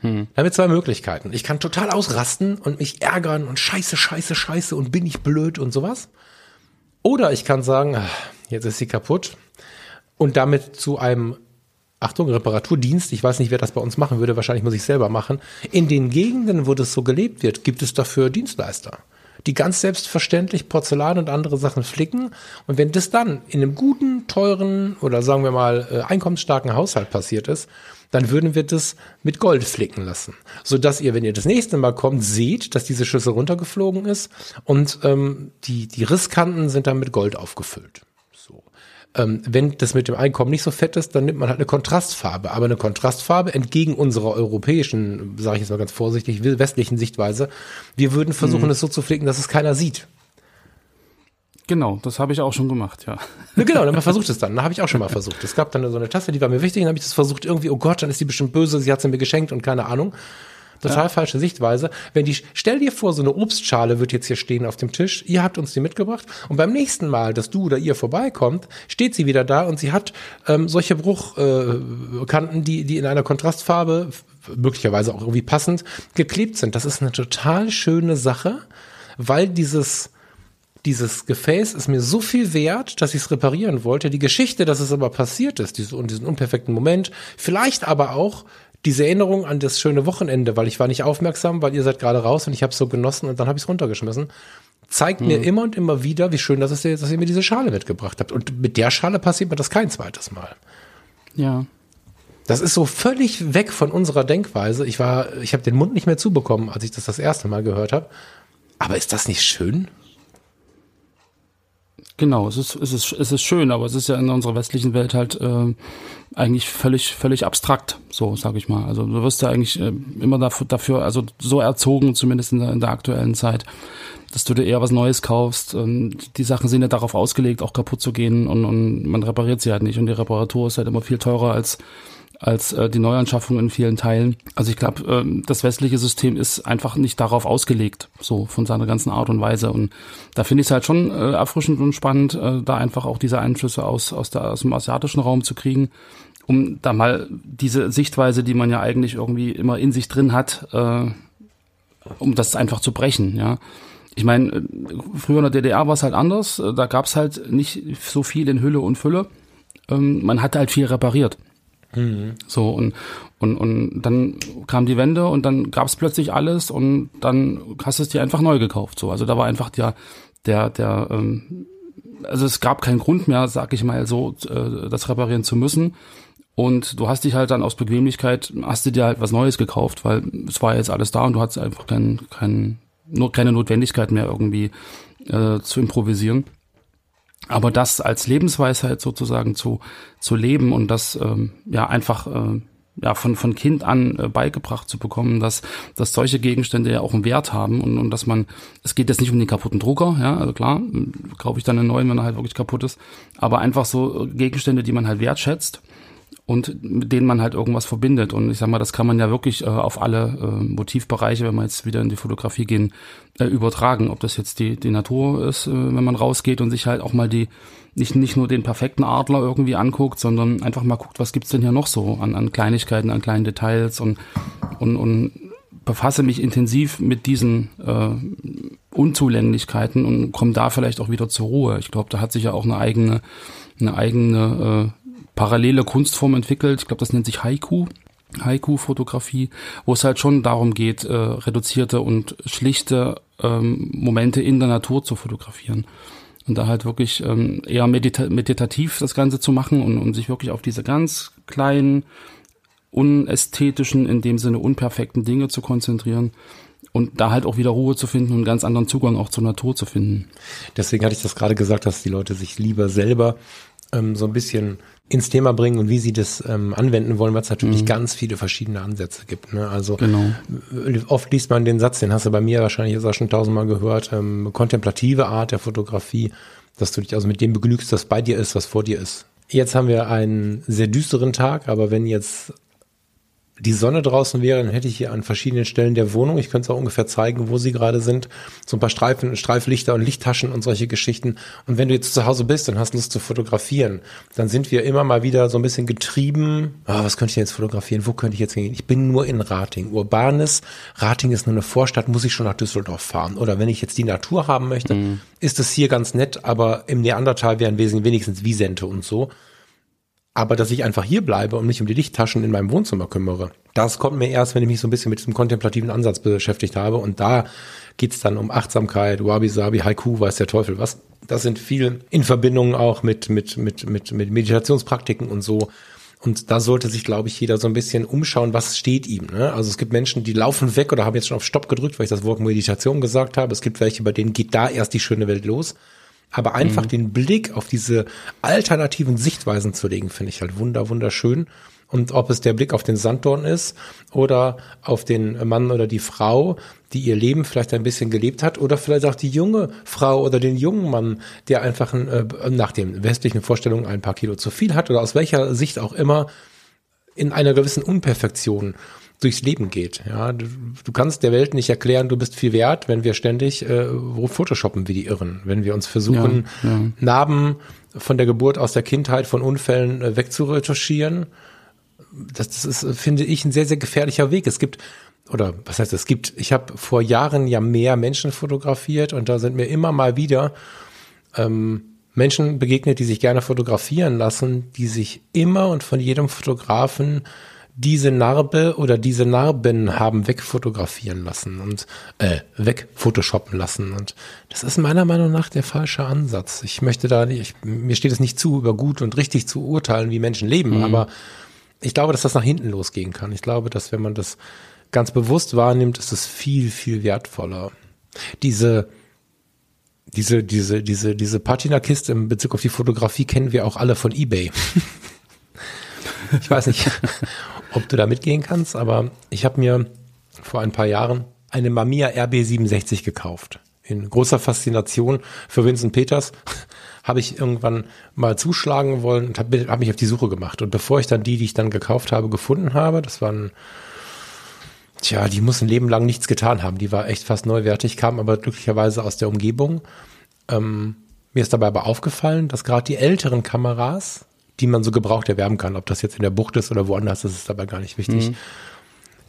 Hm. Da haben wir zwei Möglichkeiten. Ich kann total ausrasten und mich ärgern und scheiße, scheiße, scheiße und bin ich blöd und sowas. Oder ich kann sagen, ah, jetzt ist sie kaputt und damit zu einem Achtung, Reparaturdienst, ich weiß nicht, wer das bei uns machen würde, wahrscheinlich muss ich selber machen. In den Gegenden, wo das so gelebt wird, gibt es dafür Dienstleister die ganz selbstverständlich Porzellan und andere Sachen flicken. Und wenn das dann in einem guten, teuren oder sagen wir mal äh, einkommensstarken Haushalt passiert ist, dann würden wir das mit Gold flicken lassen. Sodass ihr, wenn ihr das nächste Mal kommt, seht, dass diese Schüssel runtergeflogen ist und ähm, die, die Risskanten sind dann mit Gold aufgefüllt. Ähm, wenn das mit dem Einkommen nicht so fett ist, dann nimmt man halt eine Kontrastfarbe. Aber eine Kontrastfarbe entgegen unserer europäischen, sage ich jetzt mal ganz vorsichtig, westlichen Sichtweise, wir würden versuchen, mhm. es so zu flicken, dass es keiner sieht. Genau, das habe ich auch schon gemacht, ja. ja genau, dann versucht es dann. Da habe ich auch schon mal versucht. Es gab dann so eine Tasse, die war mir wichtig, dann habe ich das versucht, irgendwie, oh Gott, dann ist die bestimmt böse, sie hat sie mir geschenkt und keine Ahnung. Total ja. falsche Sichtweise. Wenn die, stell dir vor, so eine Obstschale wird jetzt hier stehen auf dem Tisch. Ihr habt uns die mitgebracht und beim nächsten Mal, dass du oder ihr vorbeikommt, steht sie wieder da und sie hat ähm, solche Bruchkanten, äh, die die in einer Kontrastfarbe möglicherweise auch irgendwie passend geklebt sind. Das ist eine total schöne Sache, weil dieses dieses Gefäß ist mir so viel wert, dass ich es reparieren wollte. Die Geschichte, dass es aber passiert ist, diese, diesen unperfekten Moment, vielleicht aber auch diese Erinnerung an das schöne Wochenende, weil ich war nicht aufmerksam, weil ihr seid gerade raus und ich habe es so genossen und dann habe ich es runtergeschmissen, zeigt mhm. mir immer und immer wieder, wie schön das ist, dass ihr mir diese Schale mitgebracht habt. Und mit der Schale passiert mir das kein zweites Mal. Ja. Das ist so völlig weg von unserer Denkweise. Ich war, ich habe den Mund nicht mehr zubekommen, als ich das das erste Mal gehört habe. Aber ist das nicht schön? Genau, es ist, es ist, es ist schön, aber es ist ja in unserer westlichen Welt halt äh, eigentlich völlig, völlig abstrakt, so sage ich mal. Also du wirst ja eigentlich äh, immer dafür, dafür, also so erzogen, zumindest in der, in der aktuellen Zeit, dass du dir eher was Neues kaufst. Und die Sachen sind ja darauf ausgelegt, auch kaputt zu gehen und, und man repariert sie halt nicht. Und die Reparatur ist halt immer viel teurer als als äh, die Neuanschaffung in vielen Teilen. Also ich glaube, äh, das westliche System ist einfach nicht darauf ausgelegt, so von seiner ganzen Art und Weise. Und da finde ich es halt schon äh, erfrischend und spannend, äh, da einfach auch diese Einflüsse aus, aus, der, aus dem asiatischen Raum zu kriegen, um da mal diese Sichtweise, die man ja eigentlich irgendwie immer in sich drin hat, äh, um das einfach zu brechen, ja. Ich meine, äh, früher in der DDR war es halt anders. Da gab es halt nicht so viel in Hülle und Fülle. Ähm, man hat halt viel repariert. Mhm. So und, und, und dann kam die Wende und dann gab es plötzlich alles und dann hast du es dir einfach neu gekauft. So, also da war einfach der, der, der, ähm, also es gab keinen Grund mehr, sag ich mal so, äh, das reparieren zu müssen. Und du hast dich halt dann aus Bequemlichkeit, hast du dir halt was Neues gekauft, weil es war jetzt alles da und du hattest einfach kein, kein, nur keine Notwendigkeit mehr irgendwie äh, zu improvisieren. Aber das als Lebensweisheit sozusagen zu, zu leben und das ähm, ja einfach äh, ja von von Kind an äh, beigebracht zu bekommen, dass dass solche Gegenstände ja auch einen Wert haben und, und dass man es geht jetzt nicht um den kaputten Drucker, ja, also klar, kaufe ich dann einen neuen, wenn er halt wirklich kaputt ist, aber einfach so Gegenstände, die man halt wertschätzt und mit denen man halt irgendwas verbindet. Und ich sag mal, das kann man ja wirklich äh, auf alle äh, Motivbereiche, wenn wir jetzt wieder in die Fotografie gehen, äh, übertragen. Ob das jetzt die, die Natur ist, äh, wenn man rausgeht und sich halt auch mal die, nicht, nicht nur den perfekten Adler irgendwie anguckt, sondern einfach mal guckt, was gibt's denn hier noch so an, an Kleinigkeiten, an kleinen Details und, und, und befasse mich intensiv mit diesen äh, Unzulänglichkeiten und komme da vielleicht auch wieder zur Ruhe. Ich glaube, da hat sich ja auch eine eigene, eine eigene äh, parallele Kunstform entwickelt. Ich glaube, das nennt sich Haiku. Haiku-Fotografie, wo es halt schon darum geht, äh, reduzierte und schlichte ähm, Momente in der Natur zu fotografieren. Und da halt wirklich ähm, eher medita meditativ das Ganze zu machen und, und sich wirklich auf diese ganz kleinen, unästhetischen, in dem Sinne unperfekten Dinge zu konzentrieren und da halt auch wieder Ruhe zu finden und einen ganz anderen Zugang auch zur Natur zu finden. Deswegen hatte ich das gerade gesagt, dass die Leute sich lieber selber ähm, so ein bisschen ins Thema bringen und wie sie das ähm, anwenden wollen, weil es natürlich mhm. ganz viele verschiedene Ansätze gibt. Ne? Also genau. oft liest man den Satz, den hast du bei mir wahrscheinlich jetzt auch schon tausendmal gehört, ähm, kontemplative Art der Fotografie, dass du dich also mit dem begnügst, was bei dir ist, was vor dir ist. Jetzt haben wir einen sehr düsteren Tag, aber wenn jetzt die Sonne draußen wäre, dann hätte ich hier an verschiedenen Stellen der Wohnung, ich könnte es auch ungefähr zeigen, wo sie gerade sind, so ein paar Streifen, Streiflichter und Lichttaschen und solche Geschichten. Und wenn du jetzt zu Hause bist und hast Lust zu fotografieren, dann sind wir immer mal wieder so ein bisschen getrieben. Ah, was könnte ich jetzt fotografieren? Wo könnte ich jetzt hingehen? Ich bin nur in Rating. Urbanes. Rating ist nur eine Vorstadt, muss ich schon nach Düsseldorf fahren. Oder wenn ich jetzt die Natur haben möchte, mhm. ist es hier ganz nett, aber im Neandertal wären wenigstens Wiesente und so. Aber dass ich einfach hier bleibe und mich um die Lichttaschen in meinem Wohnzimmer kümmere, das kommt mir erst, wenn ich mich so ein bisschen mit diesem kontemplativen Ansatz beschäftigt habe. Und da geht's dann um Achtsamkeit, Wabi-Sabi, Haiku, weiß der Teufel was. Das sind viel in Verbindung auch mit, mit, mit, mit, mit Meditationspraktiken und so. Und da sollte sich, glaube ich, jeder so ein bisschen umschauen, was steht ihm. Ne? Also es gibt Menschen, die laufen weg oder haben jetzt schon auf Stopp gedrückt, weil ich das Wort Meditation gesagt habe. Es gibt welche, bei denen geht da erst die schöne Welt los. Aber einfach mhm. den Blick auf diese alternativen Sichtweisen zu legen, finde ich halt wunder, wunderschön. Und ob es der Blick auf den Sanddorn ist oder auf den Mann oder die Frau, die ihr Leben vielleicht ein bisschen gelebt hat, oder vielleicht auch die junge Frau oder den jungen Mann, der einfach äh, nach den westlichen Vorstellungen ein paar Kilo zu viel hat oder aus welcher Sicht auch immer in einer gewissen Unperfektion durchs Leben geht. Ja, du, du, kannst der Welt nicht erklären, du bist viel wert, wenn wir ständig äh, photoshoppen wie die Irren, wenn wir uns versuchen, ja, ja. Narben von der Geburt aus der Kindheit von Unfällen äh, wegzuretuschieren. Das, das ist, finde ich, ein sehr, sehr gefährlicher Weg. Es gibt oder was heißt es gibt, ich habe vor Jahren ja mehr Menschen fotografiert und da sind mir immer mal wieder ähm, Menschen begegnet, die sich gerne fotografieren lassen, die sich immer und von jedem Fotografen diese Narbe oder diese Narben haben wegfotografieren lassen und äh, wegphotoshoppen lassen. Und das ist meiner Meinung nach der falsche Ansatz. Ich möchte da nicht, ich, mir steht es nicht zu, über gut und richtig zu urteilen, wie Menschen leben, mhm. aber ich glaube, dass das nach hinten losgehen kann. Ich glaube, dass wenn man das ganz bewusst wahrnimmt, ist es viel, viel wertvoller. Diese diese, diese, diese, diese Patina-Kiste im Bezug auf die Fotografie kennen wir auch alle von eBay. ich weiß nicht, ob du da mitgehen kannst, aber ich habe mir vor ein paar Jahren eine Mamiya RB67 gekauft. In großer Faszination für Vincent Peters habe ich irgendwann mal zuschlagen wollen und habe hab mich auf die Suche gemacht. Und bevor ich dann die, die ich dann gekauft habe, gefunden habe, das waren Tja, die muss ein Leben lang nichts getan haben. Die war echt fast neuwertig, kam aber glücklicherweise aus der Umgebung. Ähm, mir ist dabei aber aufgefallen, dass gerade die älteren Kameras, die man so gebraucht erwerben kann, ob das jetzt in der Bucht ist oder woanders, das ist dabei gar nicht wichtig. Mhm.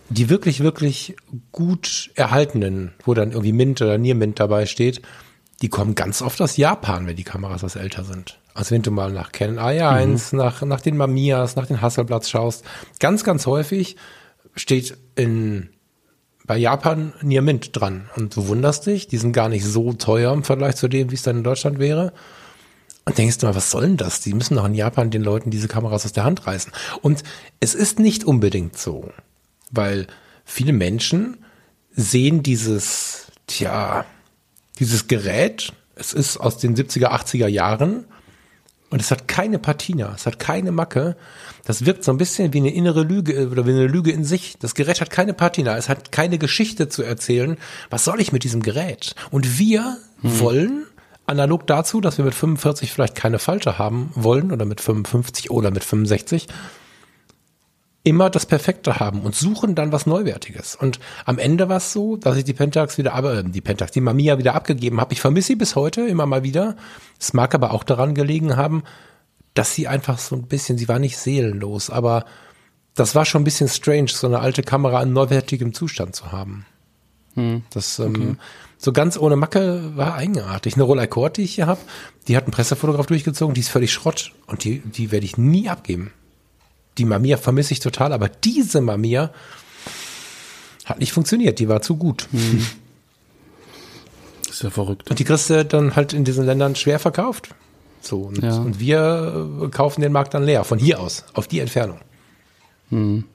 Die wirklich, wirklich gut erhaltenen, wo dann irgendwie Mint oder Niermint dabei steht, die kommen ganz oft aus Japan, wenn die Kameras was älter sind. Also wenn du mal nach Canon i1, mhm. nach, nach den Mamiyas, nach den Hasselblatts schaust, ganz, ganz häufig steht in bei Japan Niamint dran. Und du wunderst dich, die sind gar nicht so teuer im Vergleich zu dem, wie es dann in Deutschland wäre. Und denkst du mal, was soll denn das? Die müssen doch in Japan den Leuten diese Kameras aus der Hand reißen. Und es ist nicht unbedingt so, weil viele Menschen sehen dieses, tja, dieses Gerät, es ist aus den 70er, 80er Jahren und es hat keine Patina, es hat keine Macke. Das wirkt so ein bisschen wie eine innere Lüge oder wie eine Lüge in sich. Das Gerät hat keine Patina, es hat keine Geschichte zu erzählen. Was soll ich mit diesem Gerät? Und wir hm. wollen analog dazu, dass wir mit 45 vielleicht keine Falte haben wollen oder mit 55 oder mit 65, immer das Perfekte haben und suchen dann was Neuwertiges. Und am Ende war es so, dass ich die Pentax wieder, aber äh, die Pentax, die Mamiya wieder abgegeben habe. Ich vermisse sie bis heute immer mal wieder. Es mag aber auch daran gelegen haben, dass sie einfach so ein bisschen, sie war nicht seelenlos, aber das war schon ein bisschen strange, so eine alte Kamera in neuwertigem Zustand zu haben. Hm. Das ähm, okay. So ganz ohne Macke war eigenartig. Eine Rolex Cord, die ich hier habe, die hat einen Pressefotograf durchgezogen, die ist völlig Schrott und die, die werde ich nie abgeben die Mamiya vermisse ich total, aber diese Mamiya hat nicht funktioniert, die war zu gut. Mhm. Ist ja verrückt. Und die kriegst du dann halt in diesen Ländern schwer verkauft. So, und, ja. und wir kaufen den Markt dann leer, von hier aus, auf die Entfernung. Mhm.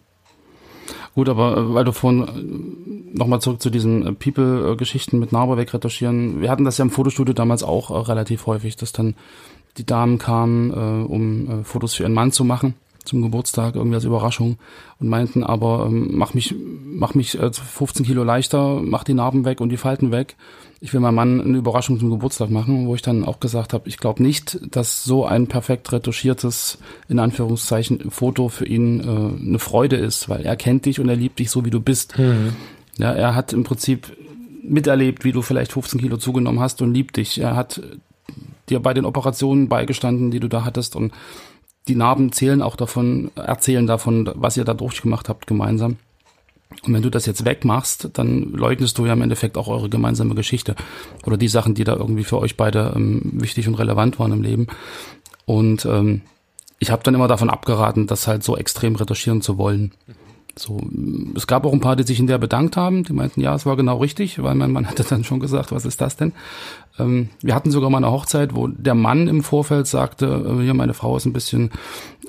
Gut, aber äh, weil du vorhin äh, nochmal zurück zu diesen People-Geschichten mit Narbe wegretuschieren. Wir hatten das ja im Fotostudio damals auch relativ häufig, dass dann die Damen kamen, um Fotos für ihren Mann zu machen zum Geburtstag irgendwie als Überraschung und meinten aber, ähm, mach mich, mach mich äh, 15 Kilo leichter, mach die Narben weg und die Falten weg. Ich will meinem Mann eine Überraschung zum Geburtstag machen, wo ich dann auch gesagt habe, ich glaube nicht, dass so ein perfekt retuschiertes, in Anführungszeichen, Foto für ihn äh, eine Freude ist, weil er kennt dich und er liebt dich so, wie du bist. Mhm. Ja, er hat im Prinzip miterlebt, wie du vielleicht 15 Kilo zugenommen hast und liebt dich. Er hat dir bei den Operationen beigestanden, die du da hattest und die Narben zählen auch davon, erzählen davon, was ihr da durchgemacht habt gemeinsam. Und wenn du das jetzt wegmachst, dann leugnest du ja im Endeffekt auch eure gemeinsame Geschichte oder die Sachen, die da irgendwie für euch beide ähm, wichtig und relevant waren im Leben. Und ähm, ich habe dann immer davon abgeraten, das halt so extrem retuschieren zu wollen. So, es gab auch ein paar, die sich in der bedankt haben. Die meinten, ja, es war genau richtig, weil mein Mann hatte dann schon gesagt, was ist das denn? Ähm, wir hatten sogar mal eine Hochzeit, wo der Mann im Vorfeld sagte, äh, hier, meine Frau ist ein bisschen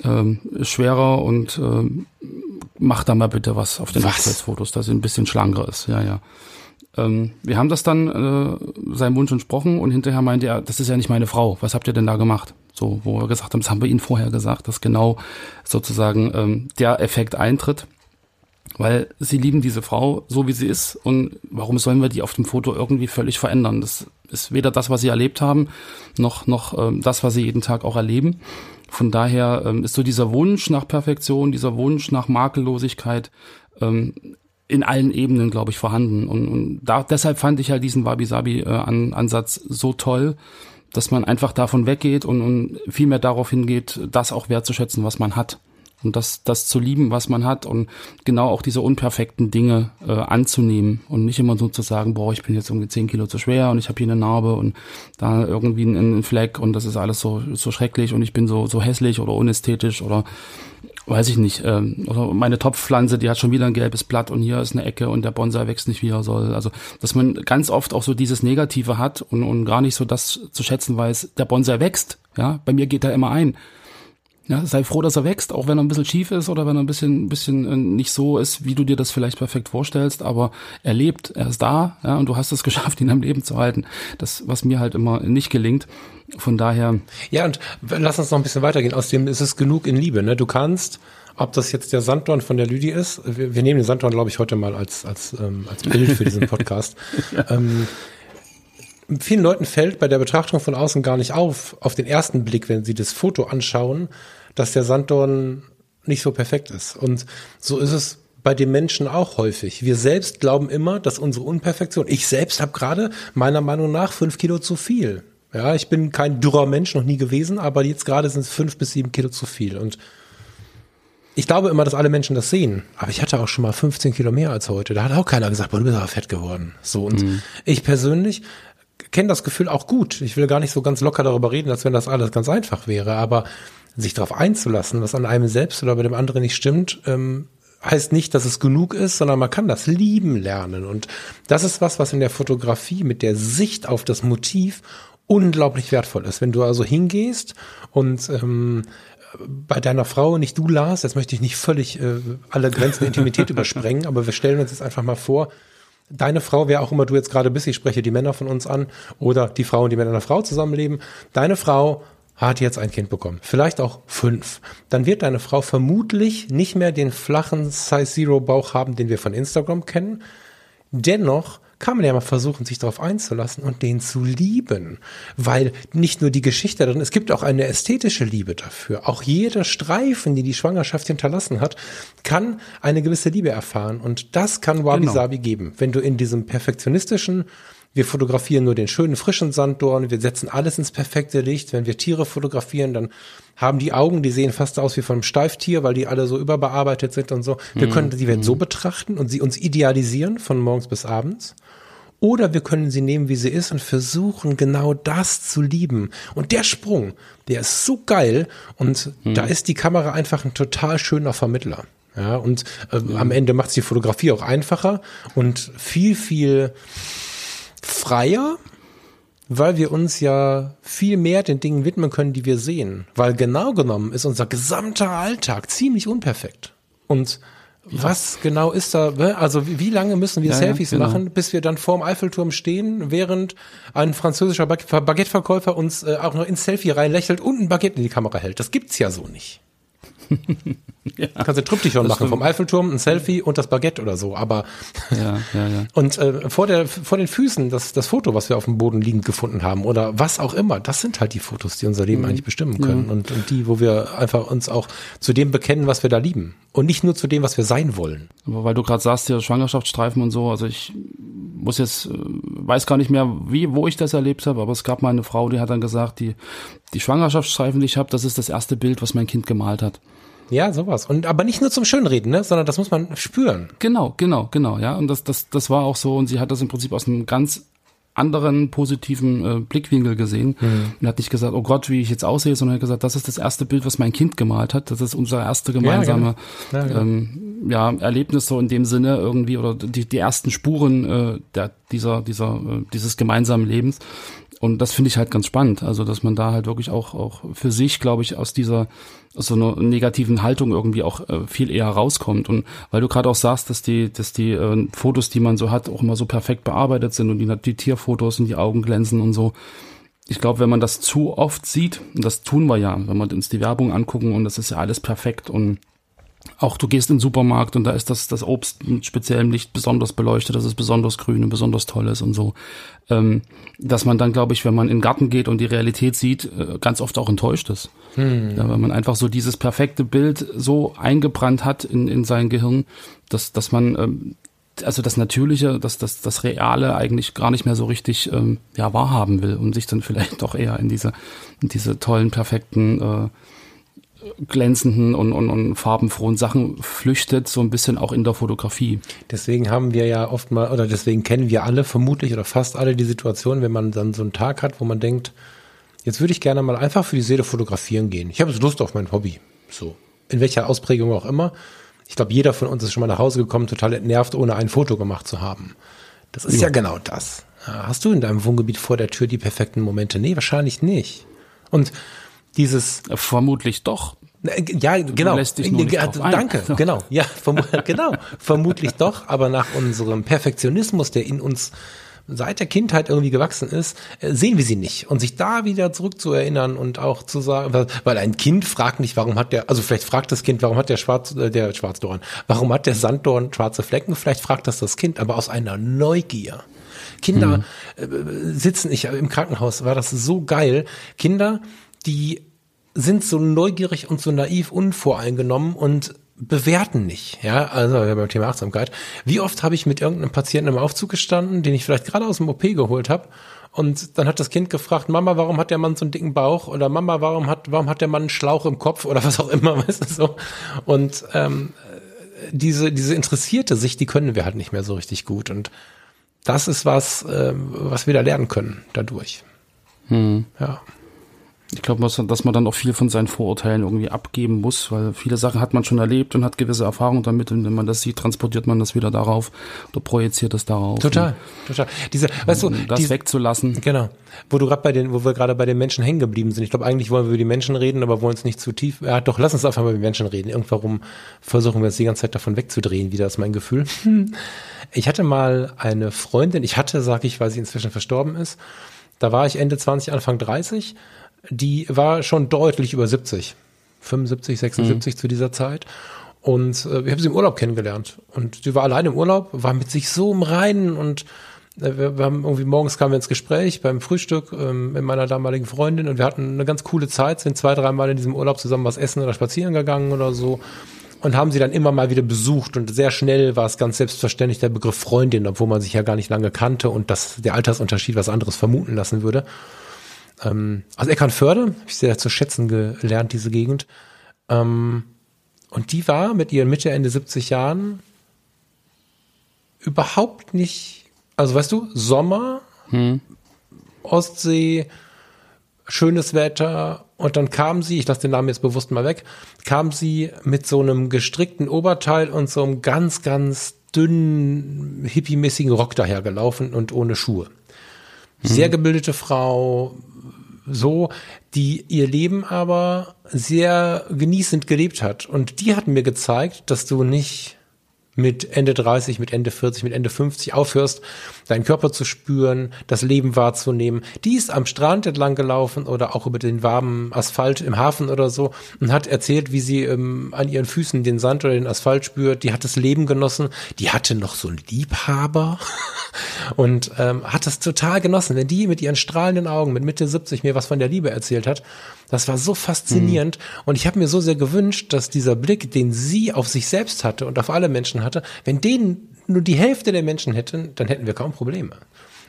ähm, schwerer und ähm, mach da mal bitte was auf den was? Hochzeitsfotos, dass sie ein bisschen schlanker ist. Ja, ja. Ähm, wir haben das dann äh, seinem Wunsch entsprochen und hinterher meinte er, das ist ja nicht meine Frau. Was habt ihr denn da gemacht? So, wo wir gesagt haben, das haben wir Ihnen vorher gesagt, dass genau sozusagen ähm, der Effekt eintritt weil sie lieben diese Frau so wie sie ist und warum sollen wir die auf dem Foto irgendwie völlig verändern? Das ist weder das, was sie erlebt haben, noch noch ähm, das, was sie jeden Tag auch erleben. Von daher ähm, ist so dieser Wunsch nach Perfektion, dieser Wunsch nach Makellosigkeit ähm, in allen Ebenen, glaube ich, vorhanden. Und, und da, deshalb fand ich halt diesen Wabi-Sabi-Ansatz äh, so toll, dass man einfach davon weggeht und, und viel mehr darauf hingeht, das auch wertzuschätzen, was man hat. Und das, das zu lieben, was man hat und genau auch diese unperfekten Dinge äh, anzunehmen und nicht immer so zu sagen, boah, ich bin jetzt irgendwie zehn Kilo zu schwer und ich habe hier eine Narbe und da irgendwie einen Fleck und das ist alles so, so schrecklich und ich bin so, so hässlich oder unästhetisch oder weiß ich nicht, ähm, oder meine Topfpflanze, die hat schon wieder ein gelbes Blatt und hier ist eine Ecke und der Bonsai wächst nicht wie er soll. Also, dass man ganz oft auch so dieses Negative hat und, und gar nicht so das zu schätzen weiß, der Bonsai wächst. Ja, bei mir geht er immer ein. Ja, sei froh, dass er wächst, auch wenn er ein bisschen schief ist oder wenn er ein bisschen, ein bisschen äh, nicht so ist, wie du dir das vielleicht perfekt vorstellst, aber er lebt, er ist da, ja, und du hast es geschafft, ihn am Leben zu halten. Das, was mir halt immer nicht gelingt. Von daher. Ja, und lass uns noch ein bisschen weitergehen. Aus dem ist es genug in Liebe, ne? Du kannst, ob das jetzt der Sanddorn von der Lüdi ist, wir, wir nehmen den Sanddorn, glaube ich, heute mal als, als, ähm, als Bild für diesen Podcast. ähm, vielen Leuten fällt bei der Betrachtung von außen gar nicht auf, auf den ersten Blick, wenn sie das Foto anschauen, dass der Sanddorn nicht so perfekt ist. Und so ist es bei den Menschen auch häufig. Wir selbst glauben immer, dass unsere Unperfektion, ich selbst habe gerade meiner Meinung nach fünf Kilo zu viel. Ja, ich bin kein dürrer Mensch, noch nie gewesen, aber jetzt gerade sind es fünf bis sieben Kilo zu viel. Und ich glaube immer, dass alle Menschen das sehen. Aber ich hatte auch schon mal 15 Kilo mehr als heute. Da hat auch keiner gesagt, boah, du bist aber fett geworden. So. Und mhm. ich persönlich kenne das Gefühl auch gut. Ich will gar nicht so ganz locker darüber reden, als wenn das alles ganz einfach wäre. Aber sich darauf einzulassen, was an einem selbst oder bei dem anderen nicht stimmt, ähm, heißt nicht, dass es genug ist, sondern man kann das lieben lernen. Und das ist was, was in der Fotografie mit der Sicht auf das Motiv unglaublich wertvoll ist. Wenn du also hingehst und ähm, bei deiner Frau, nicht du Lars, jetzt möchte ich nicht völlig äh, alle Grenzen der Intimität übersprengen, aber wir stellen uns jetzt einfach mal vor, deine Frau, wer auch immer du jetzt gerade bist, ich spreche die Männer von uns an, oder die Frauen, die mit einer Frau zusammenleben, deine Frau hat jetzt ein Kind bekommen, vielleicht auch fünf, dann wird deine Frau vermutlich nicht mehr den flachen Size Zero Bauch haben, den wir von Instagram kennen. Dennoch kann man ja mal versuchen, sich darauf einzulassen und den zu lieben. Weil nicht nur die Geschichte drin, es gibt auch eine ästhetische Liebe dafür. Auch jeder Streifen, die die Schwangerschaft hinterlassen hat, kann eine gewisse Liebe erfahren. Und das kann Wabi genau. Sabi geben. Wenn du in diesem perfektionistischen wir fotografieren nur den schönen frischen Sanddorn, wir setzen alles ins perfekte Licht. Wenn wir Tiere fotografieren, dann haben die Augen, die sehen fast aus wie von einem Steiftier, weil die alle so überbearbeitet sind und so. Wir mhm. können die Welt so mhm. betrachten und sie uns idealisieren von morgens bis abends. Oder wir können sie nehmen, wie sie ist und versuchen, genau das zu lieben. Und der Sprung, der ist so geil und mhm. da ist die Kamera einfach ein total schöner Vermittler. Ja, und äh, mhm. am Ende macht es die Fotografie auch einfacher und viel, viel freier, weil wir uns ja viel mehr den Dingen widmen können, die wir sehen. Weil genau genommen ist unser gesamter Alltag ziemlich unperfekt. Und ja. Was genau ist da, ne? also wie, lange müssen wir ja, Selfies genau. machen, bis wir dann vorm Eiffelturm stehen, während ein französischer Baguetteverkäufer uns äh, auch noch ins Selfie reinlächelt und ein Baguette in die Kamera hält. Das gibt's ja so nicht. Ja, Kannst du Triptychon machen, vom Eiffelturm, ein Selfie und das Baguette oder so, aber ja, ja, ja. und äh, vor der vor den Füßen das das Foto, was wir auf dem Boden liegend gefunden haben oder was auch immer, das sind halt die Fotos, die unser Leben mhm. eigentlich bestimmen können ja. und, und die, wo wir einfach uns auch zu dem bekennen, was wir da lieben und nicht nur zu dem, was wir sein wollen. Aber weil du gerade sagst, ja Schwangerschaftsstreifen und so, also ich muss jetzt äh, weiß gar nicht mehr, wie wo ich das erlebt habe, aber es gab mal eine Frau, die hat dann gesagt, die die Schwangerschaftsstreifen, die ich habe, das ist das erste Bild, was mein Kind gemalt hat. Ja, sowas. Und aber nicht nur zum Schönreden, ne? sondern das muss man spüren. Genau, genau, genau, ja. Und das, das, das war auch so. Und sie hat das im Prinzip aus einem ganz anderen positiven äh, Blickwinkel gesehen mhm. und hat nicht gesagt, oh Gott, wie ich jetzt aussehe, sondern hat gesagt, das ist das erste Bild, was mein Kind gemalt hat. Das ist unser erste gemeinsame ja, genau. ja, genau. Ähm, ja, Erlebnis so in dem Sinne irgendwie oder die, die ersten Spuren äh, der, dieser, dieser, äh, dieses gemeinsamen Lebens. Und das finde ich halt ganz spannend. Also, dass man da halt wirklich auch, auch für sich, glaube ich, aus dieser, aus so einer negativen Haltung irgendwie auch äh, viel eher rauskommt. Und weil du gerade auch sagst, dass die, dass die äh, Fotos, die man so hat, auch immer so perfekt bearbeitet sind und die, die Tierfotos und die Augen glänzen und so. Ich glaube, wenn man das zu oft sieht, und das tun wir ja, wenn wir uns die Werbung angucken und das ist ja alles perfekt und auch du gehst in den Supermarkt und da ist das, das Obst mit speziellem Licht besonders beleuchtet, dass es besonders grün und besonders toll ist und so. Ähm, dass man dann, glaube ich, wenn man in den Garten geht und die Realität sieht, äh, ganz oft auch enttäuscht ist. Hm. Ja, weil man einfach so dieses perfekte Bild so eingebrannt hat in, in sein Gehirn, dass, dass man ähm, also das Natürliche, das, das, das Reale eigentlich gar nicht mehr so richtig ähm, ja, wahrhaben will und sich dann vielleicht doch eher in diese, in diese tollen, perfekten äh, glänzenden und, und, und farbenfrohen Sachen flüchtet, so ein bisschen auch in der Fotografie. Deswegen haben wir ja oft mal, oder deswegen kennen wir alle vermutlich oder fast alle die Situation, wenn man dann so einen Tag hat, wo man denkt, jetzt würde ich gerne mal einfach für die Seele fotografieren gehen. Ich habe jetzt Lust auf mein Hobby. So. In welcher Ausprägung auch immer. Ich glaube, jeder von uns ist schon mal nach Hause gekommen, total entnervt, ohne ein Foto gemacht zu haben. Das ist ja, ja genau das. Hast du in deinem Wohngebiet vor der Tür die perfekten Momente? Nee, wahrscheinlich nicht. Und dieses vermutlich doch. Ja, genau. Ja, Danke, ein. genau. Ja, verm genau. Vermutlich doch, aber nach unserem Perfektionismus, der in uns seit der Kindheit irgendwie gewachsen ist, äh, sehen wir sie nicht. Und sich da wieder zurückzuerinnern und auch zu sagen, weil ein Kind fragt nicht, warum hat der, also vielleicht fragt das Kind, warum hat der Schwarz, äh, der Schwarzdorn, warum hat der Sanddorn schwarze Flecken? Vielleicht fragt das das Kind, aber aus einer Neugier. Kinder mhm. sitzen, ich im Krankenhaus war das so geil. Kinder die sind so neugierig und so naiv unvoreingenommen und bewerten nicht. Ja, also beim Thema Achtsamkeit. Wie oft habe ich mit irgendeinem Patienten im Aufzug gestanden, den ich vielleicht gerade aus dem OP geholt habe, und dann hat das Kind gefragt, Mama, warum hat der Mann so einen dicken Bauch? Oder Mama, warum hat, warum hat der Mann einen Schlauch im Kopf? Oder was auch immer, weißt du so. Und ähm, diese, diese interessierte Sicht, die können wir halt nicht mehr so richtig gut. Und das ist was, äh, was wir da lernen können dadurch. Hm. Ja. Ich glaube, dass man dann auch viel von seinen Vorurteilen irgendwie abgeben muss, weil viele Sachen hat man schon erlebt und hat gewisse Erfahrungen damit und wenn man das sieht, transportiert man das wieder darauf oder projiziert es darauf. Total, total. Diese, weißt du, das diese, wegzulassen. Genau. Wo du gerade bei den, wo wir gerade bei den Menschen hängen geblieben sind. Ich glaube, eigentlich wollen wir über die Menschen reden, aber wollen es nicht zu tief. Ja, doch, lass uns einfach mal über die Menschen reden. Irgendwarum versuchen wir uns die ganze Zeit davon wegzudrehen, wieder ist mein Gefühl. Ich hatte mal eine Freundin, ich hatte, sag ich, weil sie inzwischen verstorben ist. Da war ich Ende 20, Anfang 30 die war schon deutlich über 70. 75, 76 mhm. zu dieser Zeit. Und äh, ich habe sie im Urlaub kennengelernt. Und sie war allein im Urlaub, war mit sich so im Reinen und äh, wir, wir, haben irgendwie morgens kamen wir ins Gespräch beim Frühstück ähm, mit meiner damaligen Freundin und wir hatten eine ganz coole Zeit, sind zwei, dreimal in diesem Urlaub zusammen was essen oder spazieren gegangen oder so und haben sie dann immer mal wieder besucht und sehr schnell war es ganz selbstverständlich der Begriff Freundin, obwohl man sich ja gar nicht lange kannte und dass der Altersunterschied was anderes vermuten lassen würde ähm, also Eckernförde, habe ich sehr zu schätzen gelernt, diese Gegend. Ähm, und die war mit ihren Mitte, Ende 70 Jahren überhaupt nicht, also weißt du, Sommer, hm. Ostsee, schönes Wetter und dann kam sie, ich lasse den Namen jetzt bewusst mal weg, kam sie mit so einem gestrickten Oberteil und so einem ganz, ganz dünnen, hippiemäßigen Rock dahergelaufen und ohne Schuhe. Sehr hm. gebildete Frau, so, die ihr Leben aber sehr genießend gelebt hat. Und die hat mir gezeigt, dass du nicht mit Ende 30, mit Ende 40, mit Ende 50 aufhörst, deinen Körper zu spüren, das Leben wahrzunehmen. Die ist am Strand entlang gelaufen oder auch über den warmen Asphalt im Hafen oder so und hat erzählt, wie sie ähm, an ihren Füßen den Sand oder den Asphalt spürt. Die hat das Leben genossen. Die hatte noch so einen Liebhaber und ähm, hat das total genossen. Wenn die mit ihren strahlenden Augen mit Mitte 70 mir was von der Liebe erzählt hat, das war so faszinierend. Mhm. Und ich habe mir so sehr gewünscht, dass dieser Blick, den sie auf sich selbst hatte und auf alle Menschen hatte, wenn den nur die Hälfte der Menschen hätten, dann hätten wir kaum Probleme.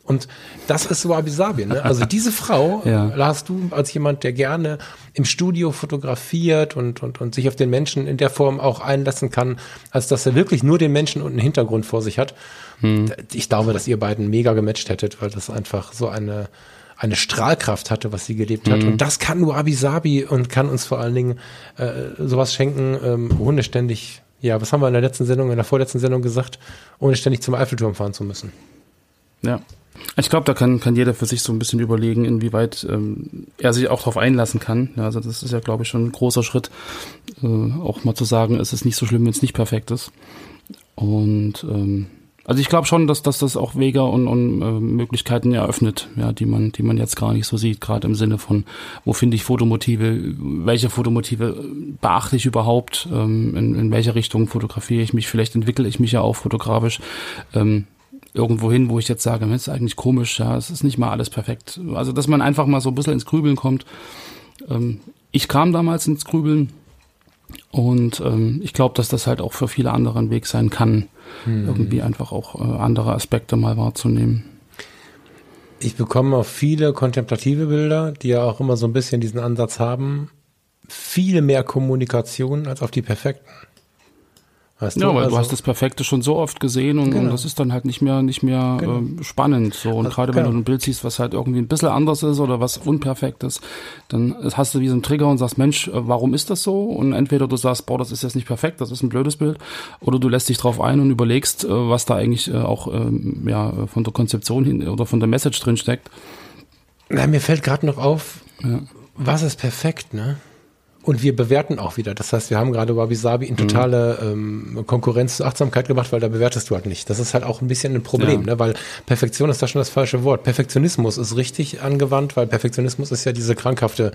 Und das ist Wabi Sabi. Ne? Also diese Frau, ja. Lars, du als jemand, der gerne im Studio fotografiert und, und, und sich auf den Menschen in der Form auch einlassen kann, als dass er wirklich nur den Menschen und einen Hintergrund vor sich hat. Hm. Ich glaube, dass ihr beiden mega gematcht hättet, weil das einfach so eine eine Strahlkraft hatte, was sie gelebt hat. Mhm. Und das kann nur Abisabi und kann uns vor allen Dingen äh, sowas schenken, ähm, ohne ständig, ja, was haben wir in der letzten Sendung, in der vorletzten Sendung gesagt, ohne ständig zum Eiffelturm fahren zu müssen. Ja. Ich glaube, da kann, kann jeder für sich so ein bisschen überlegen, inwieweit ähm, er sich auch darauf einlassen kann. Ja, also das ist ja, glaube ich, schon ein großer Schritt, äh, auch mal zu sagen, es ist nicht so schlimm, wenn es nicht perfekt ist. Und ähm, Also ich glaube schon, dass, dass das auch Wege und, und äh, Möglichkeiten eröffnet, ja, die man, die man jetzt gar nicht so sieht, gerade im Sinne von, wo finde ich Fotomotive, welche Fotomotive beachte ich überhaupt, ähm, in, in welche Richtung fotografiere ich mich, vielleicht entwickle ich mich ja auch fotografisch. Ähm, irgendwo hin, wo ich jetzt sage, das ist eigentlich komisch, ja, es ist nicht mal alles perfekt. Also, dass man einfach mal so ein bisschen ins Grübeln kommt. Ähm, ich kam damals ins Grübeln und ähm, ich glaube, dass das halt auch für viele andere ein Weg sein kann, hm. irgendwie einfach auch äh, andere Aspekte mal wahrzunehmen. Ich bekomme auf viele kontemplative Bilder, die ja auch immer so ein bisschen diesen Ansatz haben, viel mehr Kommunikation als auf die perfekten. Weißt ja, du? weil also, du hast das Perfekte schon so oft gesehen und, genau. und das ist dann halt nicht mehr nicht mehr genau. äh, spannend. So und also, gerade genau. wenn du ein Bild siehst, was halt irgendwie ein bisschen anders ist oder was unperfekt ist, dann hast du wie so einen Trigger und sagst, Mensch, äh, warum ist das so? Und entweder du sagst, boah, das ist jetzt nicht perfekt, das ist ein blödes Bild, oder du lässt dich drauf ein und überlegst, äh, was da eigentlich äh, auch ähm, ja von der Konzeption hin oder von der Message drin steckt. Na, mir fällt gerade noch auf, ja. was ist perfekt, ne? Und wir bewerten auch wieder. Das heißt, wir haben gerade Wabi Sabi in totale mhm. ähm, Konkurrenz zu Achtsamkeit gemacht, weil da bewertest du halt nicht. Das ist halt auch ein bisschen ein Problem, ja. ne? weil Perfektion ist da schon das falsche Wort. Perfektionismus ist richtig angewandt, weil Perfektionismus ist ja diese krankhafte,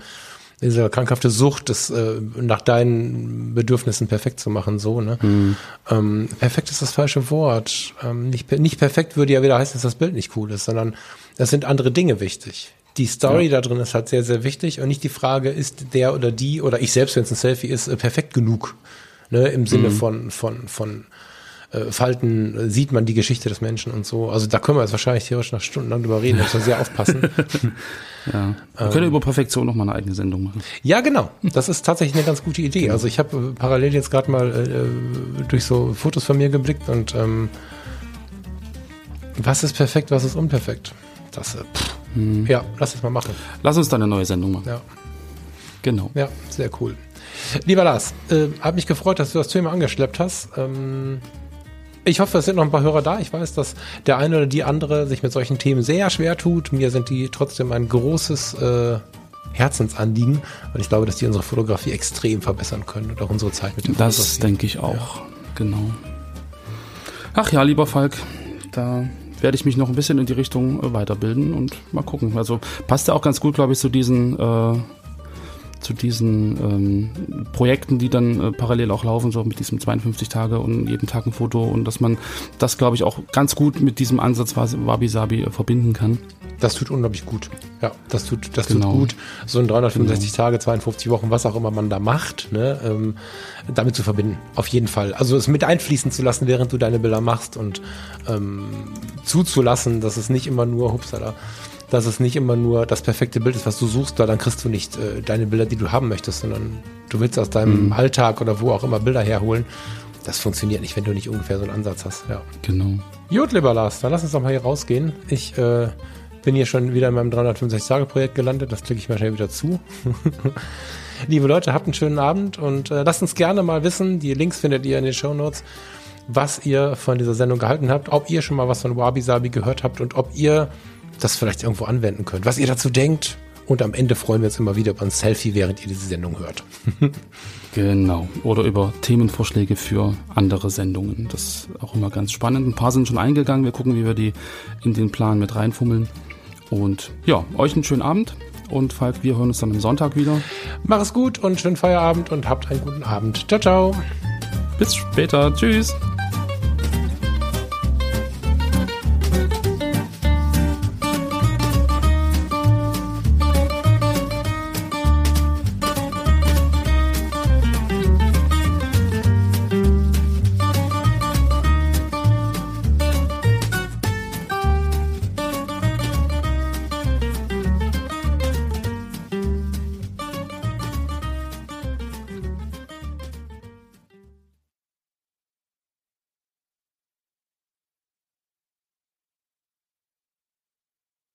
diese krankhafte Sucht, das äh, nach deinen Bedürfnissen perfekt zu machen, so, ne? Mhm. Ähm, perfekt ist das falsche Wort. Ähm, nicht, nicht perfekt würde ja wieder heißen, dass das Bild nicht cool ist, sondern es sind andere Dinge wichtig die Story ja. da drin ist halt sehr, sehr wichtig und nicht die Frage, ist der oder die oder ich selbst, wenn es ein Selfie ist, äh, perfekt genug. Ne, Im Sinne mhm. von, von, von äh, Falten äh, sieht man die Geschichte des Menschen und so. Also da können wir jetzt wahrscheinlich theoretisch nach Stunden lang drüber reden, da muss man sehr aufpassen. ja. Wir ähm, können über Perfektion noch mal eine eigene Sendung machen. Ja, genau. Das ist tatsächlich eine ganz gute Idee. Genau. Also ich habe äh, parallel jetzt gerade mal äh, durch so Fotos von mir geblickt und ähm, was ist perfekt, was ist unperfekt? Das, äh, pff, hm. Ja, lass es mal machen. Lass uns dann eine neue Sendung machen. Ja. Genau. Ja, sehr cool. Lieber Lars, äh, hat mich gefreut, dass du das Thema angeschleppt hast. Ähm, ich hoffe, es sind noch ein paar Hörer da. Ich weiß, dass der eine oder die andere sich mit solchen Themen sehr schwer tut. Mir sind die trotzdem ein großes äh, Herzensanliegen, weil ich glaube, dass die unsere Fotografie extrem verbessern können und auch unsere Zeit mit dem Das denke ich auch, ja. genau. Ach ja, lieber Falk, da werde ich mich noch ein bisschen in die Richtung äh, weiterbilden und mal gucken. Also passt ja auch ganz gut, glaube ich, zu diesen äh, zu diesen ähm, Projekten, die dann äh, parallel auch laufen, so mit diesem 52 Tage und jeden Tag ein Foto und dass man das, glaube ich, auch ganz gut mit diesem Ansatz Wabi Sabi äh, verbinden kann. Das tut unglaublich gut. Ja, das tut, das genau. tut gut. So ein 365 genau. Tage, 52 Wochen, was auch immer man da macht, ne, ähm, damit zu verbinden. Auf jeden Fall. Also es mit einfließen zu lassen, während du deine Bilder machst und ähm, zuzulassen, dass es nicht immer nur, hupsala, dass es nicht immer nur das perfekte Bild ist, was du suchst, weil dann kriegst du nicht äh, deine Bilder, die du haben möchtest, sondern du willst aus deinem mhm. Alltag oder wo auch immer Bilder herholen. Das funktioniert nicht, wenn du nicht ungefähr so einen Ansatz hast. Ja. Genau. Gut, lieber Lars, dann lass uns doch mal hier rausgehen. Ich äh, bin hier schon wieder in meinem 365-Tage-Projekt gelandet. Das klicke ich mal schnell wieder zu. Liebe Leute, habt einen schönen Abend und äh, lasst uns gerne mal wissen. Die Links findet ihr in den Show Notes, was ihr von dieser Sendung gehalten habt, ob ihr schon mal was von Wabi Sabi gehört habt und ob ihr das vielleicht irgendwo anwenden könnt, was ihr dazu denkt. Und am Ende freuen wir uns immer wieder über ein Selfie, während ihr diese Sendung hört. genau. Oder über Themenvorschläge für andere Sendungen. Das ist auch immer ganz spannend. Ein paar sind schon eingegangen. Wir gucken, wie wir die in den Plan mit reinfummeln. Und ja, euch einen schönen Abend. Und Falk, wir hören uns dann am Sonntag wieder. Mach es gut und schönen Feierabend und habt einen guten Abend. Ciao, ciao. Bis später. Tschüss.